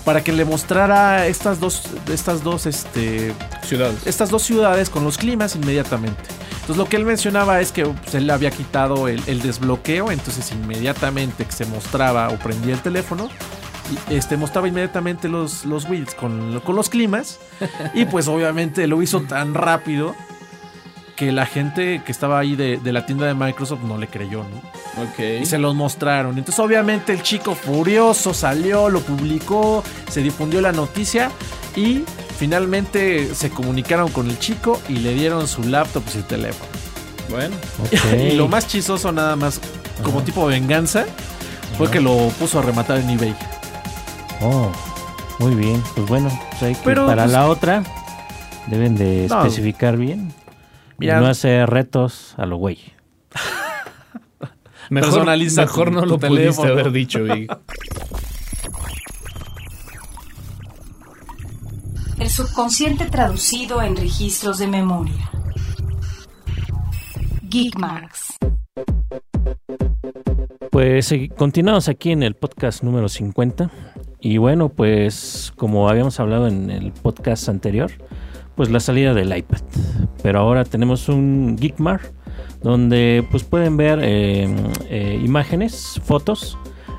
[SPEAKER 2] para que le mostrara estas dos, estas dos, este,
[SPEAKER 1] Ciudades.
[SPEAKER 2] estas dos ciudades con los climas inmediatamente. Entonces lo que él mencionaba es que pues, él le había quitado el, el desbloqueo, entonces inmediatamente que se mostraba o prendía el teléfono, este mostraba inmediatamente los, los wheels con, con los climas. Y pues obviamente lo hizo tan rápido que la gente que estaba ahí de, de la tienda de Microsoft no le creyó, ¿no?
[SPEAKER 1] Ok.
[SPEAKER 2] Y se los mostraron. Entonces, obviamente, el chico furioso salió, lo publicó, se difundió la noticia y finalmente se comunicaron con el chico y le dieron su laptop y su teléfono.
[SPEAKER 1] Bueno.
[SPEAKER 3] Ok.
[SPEAKER 2] Y lo más chistoso, nada más, como tipo venganza, fue que lo puso a rematar en eBay.
[SPEAKER 3] Oh, muy bien. Pues bueno, pues hay que-
[SPEAKER 2] Pero,
[SPEAKER 3] para
[SPEAKER 2] pues-
[SPEAKER 3] la otra deben de
[SPEAKER 2] No.
[SPEAKER 3] especificar bien.
[SPEAKER 2] Mira-
[SPEAKER 3] y no hacer retos a lo güey.
[SPEAKER 1] Mejor,
[SPEAKER 2] Personaliza
[SPEAKER 1] mejor no lo pudiste
[SPEAKER 2] teléfono.
[SPEAKER 1] haber dicho.
[SPEAKER 4] El subconsciente traducido en registros de memoria. Geekmarks.
[SPEAKER 3] Pues segui- continuamos aquí en el podcast número 50. Y bueno, pues como habíamos hablado en el podcast anterior, pues la salida del iPad. Pero ahora tenemos un Geekmar donde pues pueden ver eh, eh, imágenes, fotos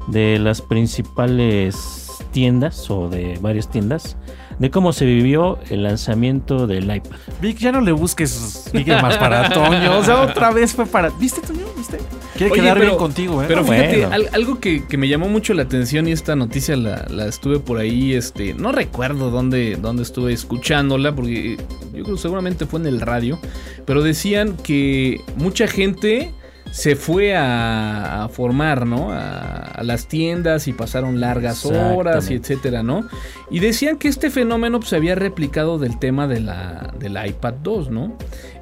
[SPEAKER 3] de las principales tiendas o de varias tiendas de cómo se vivió el lanzamiento del iPad.
[SPEAKER 2] Vic, ya no le busques Vic más para Toño. O sea, otra vez fue para. ¿Viste, Toño? ¿Viste? Quiere
[SPEAKER 1] Oye,
[SPEAKER 2] quedar
[SPEAKER 1] pero-
[SPEAKER 2] bien contigo, ¿eh?
[SPEAKER 1] Pero fíjate,
[SPEAKER 3] Bueno.
[SPEAKER 1] al- algo que, que me llamó mucho la atención y esta noticia la, la estuve por ahí, este, no recuerdo dónde, dónde estuve escuchándola, porque yo creo que seguramente fue en el radio, pero decían que mucha gente se fue a, a formar, ¿no? A, a las tiendas y pasaron largas horas y etcétera, ¿no? Y decían que este fenómeno pues, se había replicado del tema de la, del iPad 2, ¿no?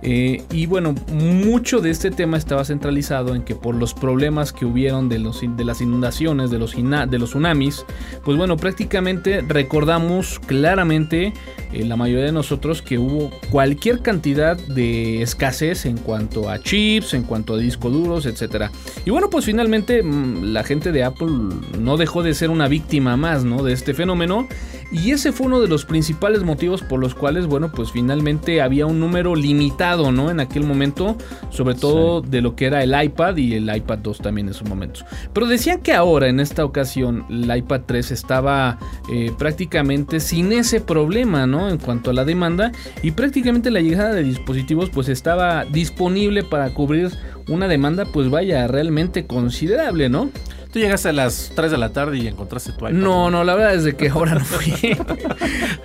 [SPEAKER 1] Eh, y bueno, mucho de este tema estaba centralizado en que por los problemas que hubieron de, los, de las inundaciones, de los, de los tsunamis, pues bueno, prácticamente recordamos claramente eh, la mayoría de nosotros que hubo cualquier cantidad de escasez en cuanto a chips, en cuanto a discos duros, etcétera. Y bueno, pues finalmente mm, la gente de Apple no dejó de ser una víctima más, ¿no? De este fenómeno. Y ese fue uno de los principales motivos por los cuales, bueno, pues finalmente había un número limitado, ¿no? En aquel momento, sobre todo de lo que era el iPad y el iPad 2 también en su momento. Pero decían que ahora, en esta ocasión, el iPad 3 estaba eh, prácticamente sin ese problema, ¿no? En cuanto a la demanda y prácticamente la llegada de dispositivos, pues estaba disponible para cubrir una demanda, pues vaya, realmente considerable, ¿no?
[SPEAKER 2] Tú llegaste a las 3 de la tarde y encontraste tu iPad.
[SPEAKER 1] No, no, la verdad es de que ahora no fui.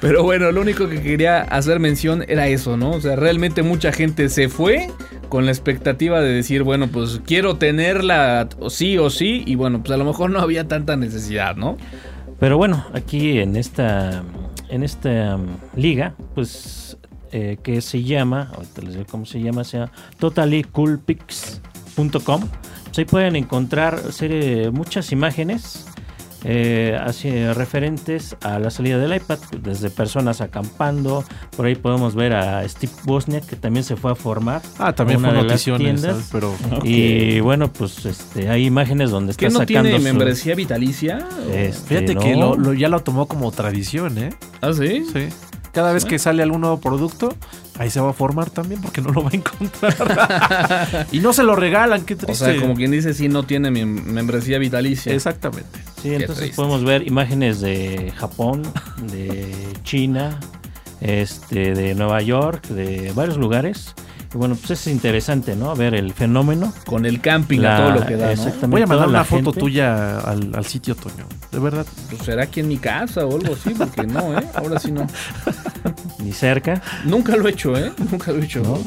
[SPEAKER 1] Pero bueno, lo único que quería hacer mención era eso, ¿no? O sea, realmente mucha gente se fue con la expectativa de decir, bueno, pues quiero tenerla o sí o sí. Y bueno, pues a lo mejor no había tanta necesidad, ¿no?
[SPEAKER 3] Pero bueno, aquí en esta, en esta um, liga, pues eh, que se llama, ahorita les digo cómo se llama, se llama Pues ahí pueden encontrar serie, muchas imágenes eh, así, referentes a la salida del iPad, desde personas acampando. Por ahí podemos ver a Steve Wozniak que también se fue a formar.
[SPEAKER 2] Ah, también fue
[SPEAKER 3] tiendas.
[SPEAKER 2] esa, pero...
[SPEAKER 3] Y bueno, pues este, hay imágenes donde está
[SPEAKER 1] ¿Qué no
[SPEAKER 3] sacando
[SPEAKER 1] tiene
[SPEAKER 3] su-
[SPEAKER 1] membresía vitalicia? ¿O-
[SPEAKER 3] Este,
[SPEAKER 2] Fíjate
[SPEAKER 3] no.
[SPEAKER 2] que lo, lo- ya lo tomó como tradición, ¿eh?
[SPEAKER 1] ¿Ah, sí?
[SPEAKER 2] Sí. Cada vez que sale algún nuevo producto, ahí se va a formar también porque no lo va a encontrar. y no se lo regalan, qué
[SPEAKER 1] O
[SPEAKER 2] triste.
[SPEAKER 1] sea, como quien dice, sí, no tiene mi membresía vitalicia.
[SPEAKER 2] Exactamente.
[SPEAKER 3] Sí,
[SPEAKER 1] Qué
[SPEAKER 3] entonces
[SPEAKER 1] triste.
[SPEAKER 3] podemos ver imágenes de Japón, de China, este, de Nueva York, de varios lugares. Y bueno, pues es interesante, ¿no? Ver el fenómeno.
[SPEAKER 1] Con el camping
[SPEAKER 3] La-
[SPEAKER 1] a todo lo que da, ¿no?
[SPEAKER 3] exactamente.
[SPEAKER 2] Voy a mandar una foto
[SPEAKER 3] gente.
[SPEAKER 2] tuya al, al sitio, Toño. De verdad.
[SPEAKER 1] Pues será aquí en mi casa o algo así, porque no, ¿eh? Ahora sí no.
[SPEAKER 3] Ni cerca,
[SPEAKER 1] Nunca lo he hecho, ¿eh? Nunca lo he hecho.
[SPEAKER 3] ¿no?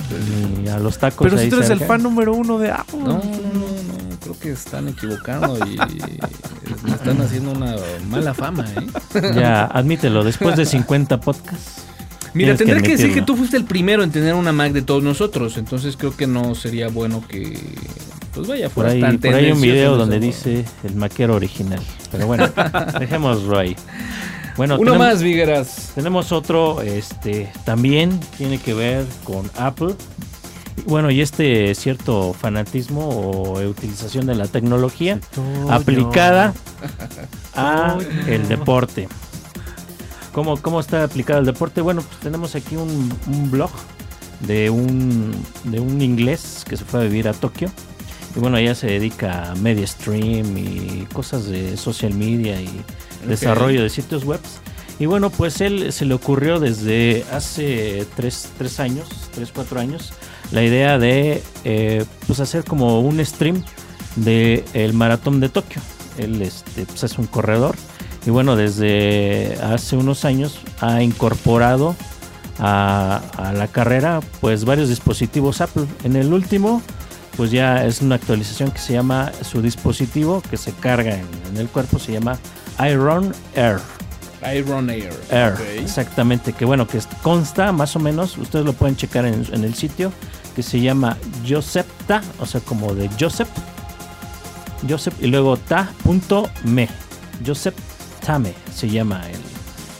[SPEAKER 3] Ni a los tacos.
[SPEAKER 2] Pero si
[SPEAKER 3] ahí
[SPEAKER 2] tú eres el fan número uno de Apple.
[SPEAKER 1] No, no, no, no, creo que están equivocando y me están haciendo una mala fama, ¿eh?
[SPEAKER 3] Ya, admítelo, después de 50 podcasts.
[SPEAKER 1] Mira,
[SPEAKER 3] que
[SPEAKER 1] tendré que, decir que tú fuiste el primero en tener una Mac de todos nosotros, entonces creo que no sería bueno que, pues vaya,
[SPEAKER 3] Por ahí,
[SPEAKER 1] tan
[SPEAKER 3] por ahí hay un video donde
[SPEAKER 1] eso.
[SPEAKER 3] dice el maquero original. Pero bueno, dejémoslo ahí. Bueno,
[SPEAKER 1] Uno
[SPEAKER 3] tenemos-
[SPEAKER 1] más, Vigueras.
[SPEAKER 3] Tenemos otro, este, también tiene que ver con Apple. Bueno, y este cierto fanatismo o utilización de la tecnología aplicada a el deporte. ¿Cómo, ¿Cómo está aplicado el deporte? Bueno, pues tenemos aquí un, un blog de un, de un inglés que se fue a vivir a Tokio. Y bueno, ella se dedica a media stream y cosas de social media y desarrollo de sitios web. Y bueno, pues él se le ocurrió desde hace tres, tres años, tres, cuatro años, la idea de eh, pues hacer como un stream de el maratón de Tokio. Él este, pues es un corredor y bueno, desde hace unos años ha incorporado a, a la carrera pues varios dispositivos Apple. En el último pues ya es una actualización que se llama su dispositivo que se carga en, en el cuerpo, se llama Iron Air.
[SPEAKER 1] Iron Air.
[SPEAKER 3] Air, exactamente, que bueno, que consta más o menos, ustedes lo pueden checar en, en el sitio, que se llama Josepta, o sea, como de Joseph, Joseph, y luego ta.me, Joseph Tame se llama el,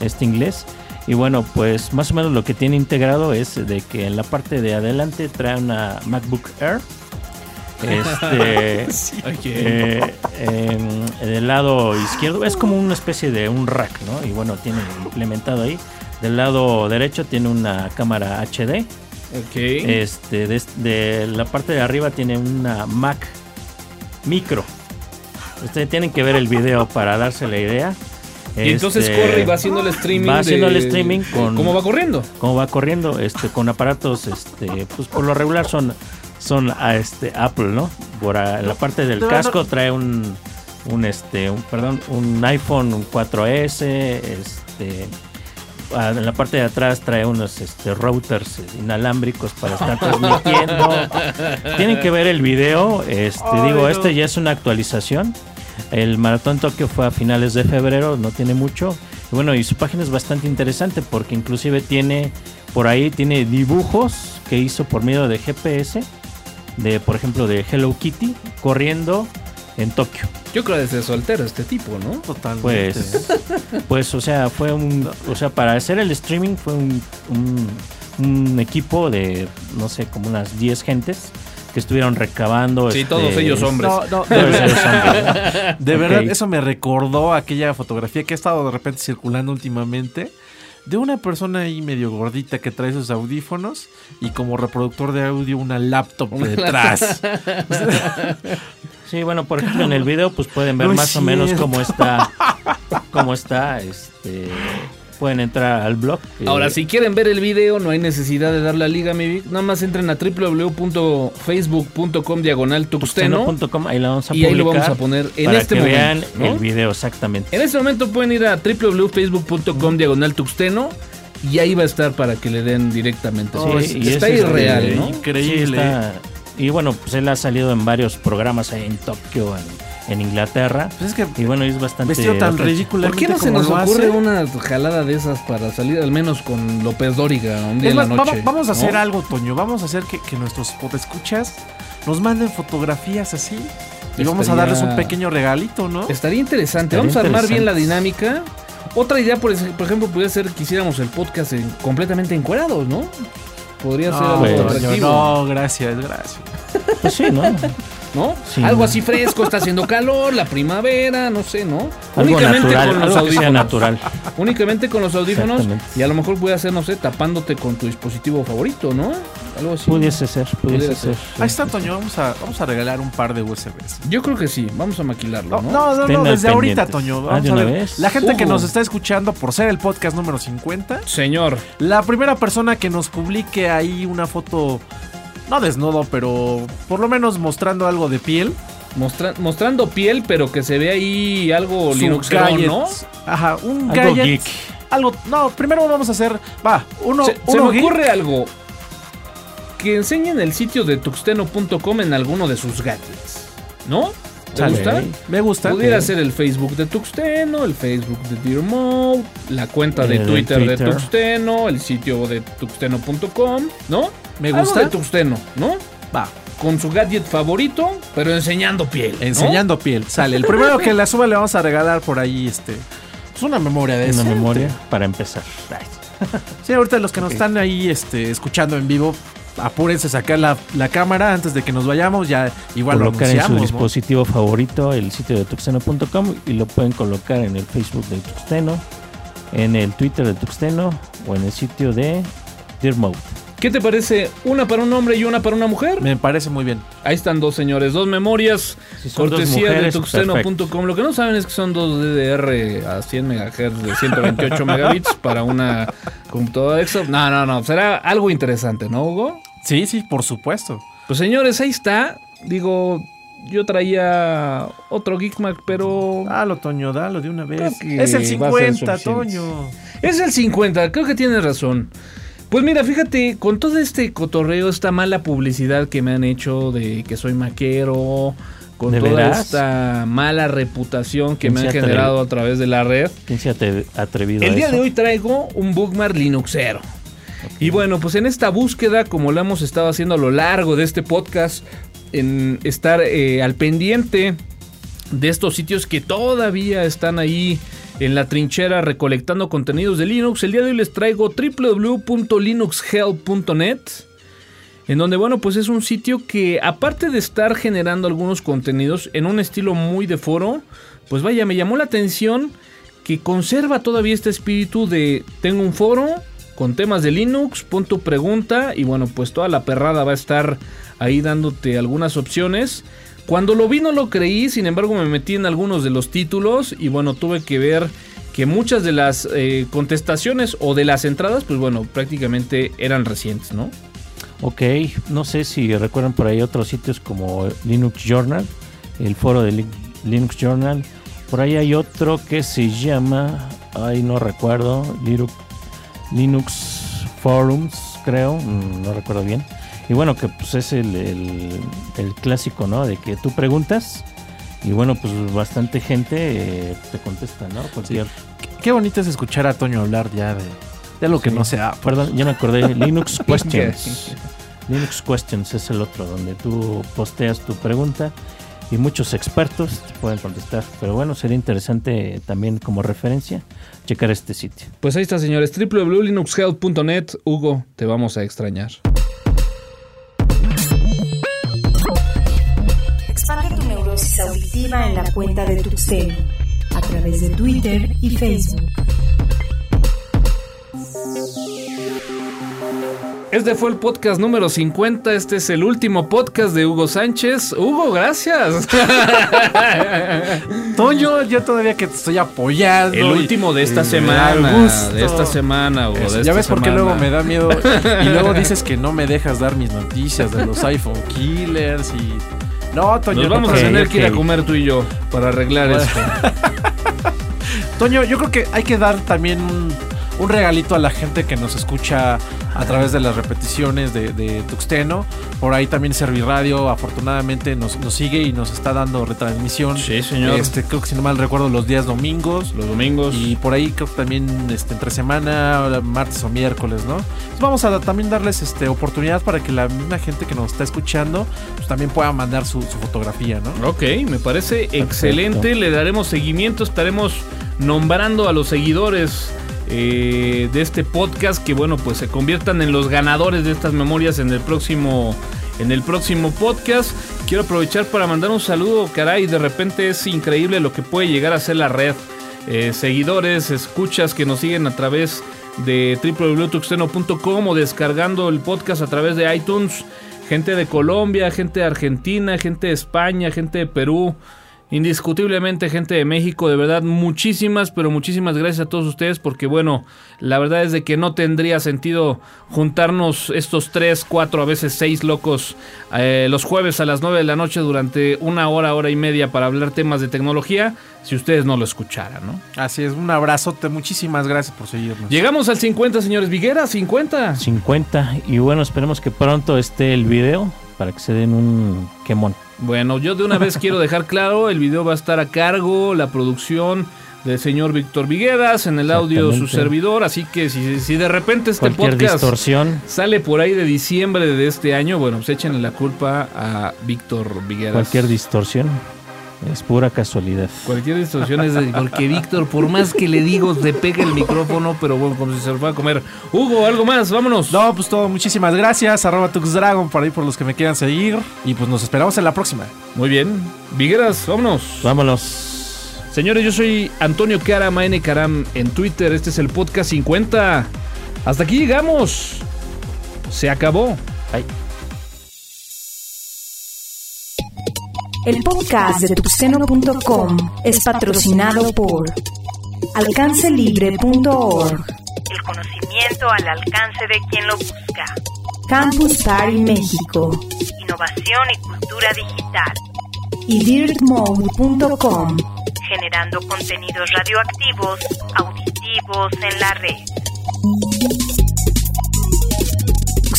[SPEAKER 3] este inglés. Y bueno, pues más o menos lo que tiene integrado es de que en la parte de adelante trae una MacBook Air. Este,
[SPEAKER 1] Ok.
[SPEAKER 3] eh, en, en el lado izquierdo es como una especie de un rack, ¿no? Y bueno, tiene implementado ahí. Del lado derecho tiene una cámara HD.
[SPEAKER 1] ok.
[SPEAKER 3] Este, de, de la parte de arriba tiene una Mac micro. Ustedes tienen que ver el video para darse la idea.
[SPEAKER 1] Y entonces
[SPEAKER 3] Este,
[SPEAKER 1] corre y va haciendo el streaming.
[SPEAKER 3] va haciendo
[SPEAKER 1] de-
[SPEAKER 3] el streaming con-
[SPEAKER 1] ¿Cómo va corriendo?
[SPEAKER 3] cómo va corriendo este con aparatos este pues por lo regular son son a este Apple no por a- la parte del casco trae un un este un perdón un iPhone un 4S este en la parte de atrás trae unos este routers inalámbricos para estar transmitiendo tienen que ver el video este
[SPEAKER 2] Ay,
[SPEAKER 3] digo
[SPEAKER 2] no.
[SPEAKER 3] este ya es una actualización el maratón Tokio fue a finales de febrero, no tiene mucho. Y bueno, y su página es bastante interesante porque inclusive tiene por ahí tiene dibujos que hizo por medio de GPS de por ejemplo de Hello Kitty corriendo en Tokio.
[SPEAKER 1] Yo creo que ser soltero este tipo, ¿no?
[SPEAKER 2] Totalmente.
[SPEAKER 3] Pues pues o sea, fue un o sea, para hacer el streaming fue un, un, un equipo de no sé, como unas 10 gentes que estuvieron recabando
[SPEAKER 1] Sí,
[SPEAKER 3] este,
[SPEAKER 1] todos ellos hombres.
[SPEAKER 2] No, no,
[SPEAKER 3] todos ellos hombres.
[SPEAKER 2] De verdad, eso me recordó aquella fotografía que ha estado de repente circulando últimamente de una persona ahí medio gordita que trae sus audífonos y como reproductor de audio una laptop detrás.
[SPEAKER 3] Sí, bueno, por ejemplo, en el video pues pueden ver
[SPEAKER 2] No
[SPEAKER 3] más o menos cómo está cómo está este pueden entrar al blog. eh,
[SPEAKER 1] Ahora, si quieren ver el video, no hay necesidad de dar la liga, mi Vic. Nada más entren a www.facebook.com diagonal tuxteno.
[SPEAKER 3] tuxteno.com, ahí la vamos a
[SPEAKER 1] Y ahí lo vamos a poner en
[SPEAKER 3] para
[SPEAKER 1] este
[SPEAKER 3] que
[SPEAKER 1] momento.
[SPEAKER 3] vean
[SPEAKER 1] ¿no?
[SPEAKER 3] el video exactamente.
[SPEAKER 1] En este momento pueden ir a www.facebook.com diagonal tuxteno y ahí va a estar para que le den directamente.
[SPEAKER 3] Sí,
[SPEAKER 1] Oh, es-
[SPEAKER 3] y
[SPEAKER 1] está
[SPEAKER 3] es,
[SPEAKER 1] irreal, ¿no?
[SPEAKER 2] Increíble.
[SPEAKER 3] Sí, está- y bueno, pues él ha salido en varios programas ahí en Tokio, en, en Inglaterra.
[SPEAKER 2] Pues es que
[SPEAKER 3] Y bueno, es bastante
[SPEAKER 2] vestido tan ridículo.
[SPEAKER 1] ¿Por qué no se nos ocurre una jalada de esas para salir al menos con López Dóriga un día
[SPEAKER 2] Es
[SPEAKER 1] en la
[SPEAKER 2] más,
[SPEAKER 1] noche?
[SPEAKER 2] vamos, vamos a hacer
[SPEAKER 1] ¿no?
[SPEAKER 2] algo, Toño. Vamos a hacer que, que nuestros escuchas nos manden fotografías así. Y vamos a darles un pequeño regalito, ¿no?
[SPEAKER 1] Estaría interesante.
[SPEAKER 3] Estaría
[SPEAKER 1] Vamos a armar bien la dinámica. Otra idea, por, ej- por ejemplo, podría ser que hiciéramos el podcast en- completamente encuerados, ¿no? Podría ser algo
[SPEAKER 3] pues,
[SPEAKER 1] atractivo.
[SPEAKER 2] no, gracias, gracias.
[SPEAKER 3] Pues sí, ¿no?
[SPEAKER 1] ¿No?
[SPEAKER 3] Sí.
[SPEAKER 1] Algo así fresco, está haciendo calor, la primavera, no sé, ¿no?
[SPEAKER 3] Algo
[SPEAKER 1] Únicamente
[SPEAKER 3] natural,
[SPEAKER 1] con los
[SPEAKER 3] algo que sea
[SPEAKER 1] audífonos.
[SPEAKER 3] natural.
[SPEAKER 1] Únicamente con los audífonos. Y a lo mejor puede hacer, no sé, tapándote con tu dispositivo favorito, ¿no? Algo así.
[SPEAKER 3] Pudiese ser, pudiese ser.
[SPEAKER 1] ser.
[SPEAKER 2] Ahí está, Toño. Vamos a, vamos a regalar un par de USBs.
[SPEAKER 1] Yo creo que sí, vamos a maquilarlo,
[SPEAKER 2] No,
[SPEAKER 1] ¿no?
[SPEAKER 2] no, no, desde ahorita. Toño.
[SPEAKER 3] Ah,
[SPEAKER 2] Vamos
[SPEAKER 3] ¿de
[SPEAKER 2] a
[SPEAKER 3] una
[SPEAKER 2] ver.
[SPEAKER 3] vez?
[SPEAKER 2] La gente que
[SPEAKER 1] Uh.
[SPEAKER 2] nos está escuchando por ser el podcast número 50,
[SPEAKER 1] Señor,
[SPEAKER 2] la primera persona que nos publique ahí una foto, no desnudo, pero por lo menos mostrando algo de piel.
[SPEAKER 1] mostra- mostrando piel, pero que se ve ahí algo Linuxero. ¿no?
[SPEAKER 2] Ajá, un
[SPEAKER 3] Algo
[SPEAKER 2] gadget.
[SPEAKER 3] geek.
[SPEAKER 2] Algo, no, primero vamos a hacer, va, uno,
[SPEAKER 1] se, me
[SPEAKER 2] geek.
[SPEAKER 1] ocurre algo. Que enseñen el sitio de tuxteno.com en alguno de sus gadgets. ¿No? ¿Te gusta?
[SPEAKER 2] Me gusta.
[SPEAKER 1] Pudiera ser el Facebook de Tuxteno, el Facebook de Dear Mode, la cuenta de Twitter, de. Tuxteno, el sitio de tuxteno.com, ¿no?
[SPEAKER 2] Me
[SPEAKER 1] Algo
[SPEAKER 2] gusta.
[SPEAKER 1] de Tuxteno, ¿no?
[SPEAKER 2] Va,
[SPEAKER 1] Con su gadget favorito, pero enseñando piel. ¿no?
[SPEAKER 2] enseñando piel. Sale. El primero que la suba le vamos a regalar por ahí, este, pues una memoria de
[SPEAKER 3] Una
[SPEAKER 2] eso.
[SPEAKER 3] memoria para empezar.
[SPEAKER 2] Sí, ahorita los que nos están ahí este, escuchando en vivo, apúrense a sacar la, la cámara antes de que nos vayamos. Ya igual lo
[SPEAKER 3] colocar en su dispositivo favorito el sitio de tuxteno.com y lo pueden colocar en el Facebook de Tuxteno, en el Twitter de Tuxteno o en el sitio de Dear Mode.
[SPEAKER 1] ¿Qué te parece? ¿Una para un hombre y una para una mujer?
[SPEAKER 2] Me parece muy bien.
[SPEAKER 1] Ahí están dos señores, dos memorias,
[SPEAKER 3] Si
[SPEAKER 1] cortesía de
[SPEAKER 3] mujeres,
[SPEAKER 1] tuxteno.com. Lo que no saben es que son dos DDR a 100 MHz de 128 megabits para una computadora extra. No, no, no, será algo interesante, ¿no, Hugo?
[SPEAKER 2] Sí, sí, por supuesto.
[SPEAKER 1] Pues señores, ahí está. Digo, yo traía otro Geekmark, pero
[SPEAKER 2] Dalo, Toño, dalo de una vez. Es el
[SPEAKER 1] va a ser
[SPEAKER 2] 50,
[SPEAKER 1] suficiente.
[SPEAKER 2] Toño.
[SPEAKER 1] Es el 50, creo que tienes razón. Pues mira, fíjate, con todo este cotorreo, esta mala publicidad que me han hecho de que soy maquero, con
[SPEAKER 3] ¿De
[SPEAKER 1] toda
[SPEAKER 3] veras?
[SPEAKER 1] esta mala reputación que
[SPEAKER 3] ¿Quién
[SPEAKER 1] me han generado a través de la red,
[SPEAKER 3] ¿Quién se ha atrevido
[SPEAKER 1] el día
[SPEAKER 3] eso?
[SPEAKER 1] de hoy traigo un bookmark Linuxero. Y bueno, pues en esta búsqueda, como lo hemos estado haciendo a lo largo de este podcast, en estar eh, al pendiente de estos sitios que todavía están ahí en la trinchera recolectando contenidos de Linux, el día de hoy les traigo www.linuxhelp.net. En donde, bueno, pues es un sitio que aparte de estar generando algunos contenidos en un estilo muy de foro, pues vaya, me llamó la atención que conserva todavía este espíritu de tengo un foro con temas de Linux, pon tu pregunta y bueno, pues toda la perrada va a estar ahí dándote algunas opciones. Cuando lo vi no lo creí, sin embargo me metí en algunos de los títulos y bueno, tuve que ver que muchas de las eh, contestaciones o de las entradas, pues bueno, prácticamente eran recientes, ¿no?
[SPEAKER 3] Ok, no sé si recuerdan por ahí otros sitios como Linux Journal, el foro de Lin- Linux Journal. Por ahí hay otro que se llama, ay no recuerdo, Linux, Linux Forums, creo, mm, no recuerdo bien. Y bueno, que pues es el, el- el clásico, ¿no? De que tú preguntas y bueno, pues bastante gente eh, te contesta, ¿no? Cualquier...
[SPEAKER 2] Qué bonito es escuchar a Toño hablar ya de, de lo que
[SPEAKER 3] Sí.
[SPEAKER 2] no sea.
[SPEAKER 3] Perdón, ya me acordé. Linux Questions. Linux Questions es el otro, donde tú posteas tu pregunta y muchos expertos te pueden contestar. Pero bueno, sería interesante también como referencia checar este sitio.
[SPEAKER 1] Pues ahí está, señores, www.linuxhelp.net. Hugo, te vamos a extrañar.
[SPEAKER 4] Expande tu neurosis auditiva en la cuenta de Tuxteno a través de Twitter y Facebook.
[SPEAKER 1] Este fue el podcast número 50. Este es el último podcast de Hugo Sánchez. Hugo, gracias.
[SPEAKER 2] Toño, yo todavía que te estoy apoyando.
[SPEAKER 1] El último de esta semana. De esta semana, Hugo.
[SPEAKER 2] Eso,
[SPEAKER 1] de
[SPEAKER 2] ya
[SPEAKER 1] esta
[SPEAKER 2] ves por qué luego me da miedo. Y luego dices que no me dejas dar mis noticias de los iPhone Killers y. No, Toño.
[SPEAKER 1] Nos
[SPEAKER 2] no
[SPEAKER 1] vamos a tener que ir a comer tú y yo para arreglar
[SPEAKER 2] Bueno.
[SPEAKER 1] esto.
[SPEAKER 2] Toño, yo creo que hay que dar también un, un regalito a la gente que nos escucha a través de las repeticiones de, de Tuxteno. Por ahí también Serviradio, afortunadamente, nos, nos sigue y nos está dando retransmisión.
[SPEAKER 1] Sí, señor.
[SPEAKER 2] Este, creo que si no mal recuerdo, los días domingos.
[SPEAKER 1] Los domingos.
[SPEAKER 2] Y por ahí creo que también este, entre semana, martes o miércoles, ¿no? Entonces vamos a también darles este, oportunidad para que la misma gente que nos está escuchando pues, también pueda mandar su, su fotografía, ¿no?
[SPEAKER 1] Ok, me parece excelente. Le daremos seguimiento. Estaremos nombrando a los seguidores eh, de este podcast que, bueno, pues se conviertan en los ganadores de estas memorias en el próximo. En el próximo podcast quiero aprovechar para mandar un saludo, caray, de repente es increíble lo que puede llegar a ser la red. Eh, seguidores, escuchas que nos siguen a través de www.tuxteno.com o descargando el podcast a través de iTunes. Gente de Colombia, gente de Argentina, gente de España, gente de Perú. Indiscutiblemente gente de México, de verdad muchísimas, pero muchísimas gracias a todos ustedes porque bueno, la verdad es de que no tendría sentido juntarnos estos tres, cuatro, a veces seis locos eh, los jueves a las nueve de la noche durante una hora, hora y media para hablar temas de tecnología si ustedes no lo escucharan, ¿no?
[SPEAKER 2] Así es, un abrazote, muchísimas gracias por seguirnos.
[SPEAKER 1] Llegamos al 50, señores Viguera, 50.
[SPEAKER 3] 50. Y bueno, esperemos que pronto esté el video para que se den un quemón.
[SPEAKER 1] Bueno, yo de una vez quiero dejar claro, el video va a estar a cargo, la producción del señor Víctor Vigueras, en el audio su servidor, así que si, si de repente este
[SPEAKER 3] Cualquier
[SPEAKER 1] podcast
[SPEAKER 3] distorsión,
[SPEAKER 1] sale por ahí de diciembre de este año, bueno, pues échenle la culpa a Víctor Vigueras.
[SPEAKER 3] cualquier distorsión. Es pura casualidad.
[SPEAKER 1] Cualquier distorsión es de- porque Víctor, por más que le digo, le pega el micrófono, pero bueno, como si se lo fuera a comer. Hugo, algo más, vámonos.
[SPEAKER 2] No, pues todo, muchísimas gracias. Arroba TuxDragon por ahí por los que me quieran seguir. Y pues nos esperamos en la próxima.
[SPEAKER 1] Muy bien. Vigueras, vámonos.
[SPEAKER 3] Vámonos.
[SPEAKER 1] Señores, yo soy Antonio Caram, N Caram en Twitter. Este es el podcast 50. Hasta aquí llegamos. Se acabó.
[SPEAKER 3] Bye.
[SPEAKER 4] El podcast de tuxteno.com es patrocinado por alcancelibre.org,
[SPEAKER 6] El conocimiento al alcance de quien lo busca.
[SPEAKER 4] Campus Party México
[SPEAKER 6] Innovación y cultura digital.
[SPEAKER 4] y dirtmode.com.
[SPEAKER 6] Generando contenidos radioactivos, auditivos en la red.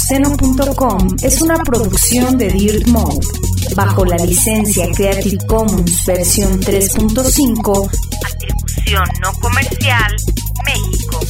[SPEAKER 4] Oxeno.com es una producción de Dirt Mode, bajo la licencia Creative Commons versión 3.5,
[SPEAKER 6] atribución no comercial, México.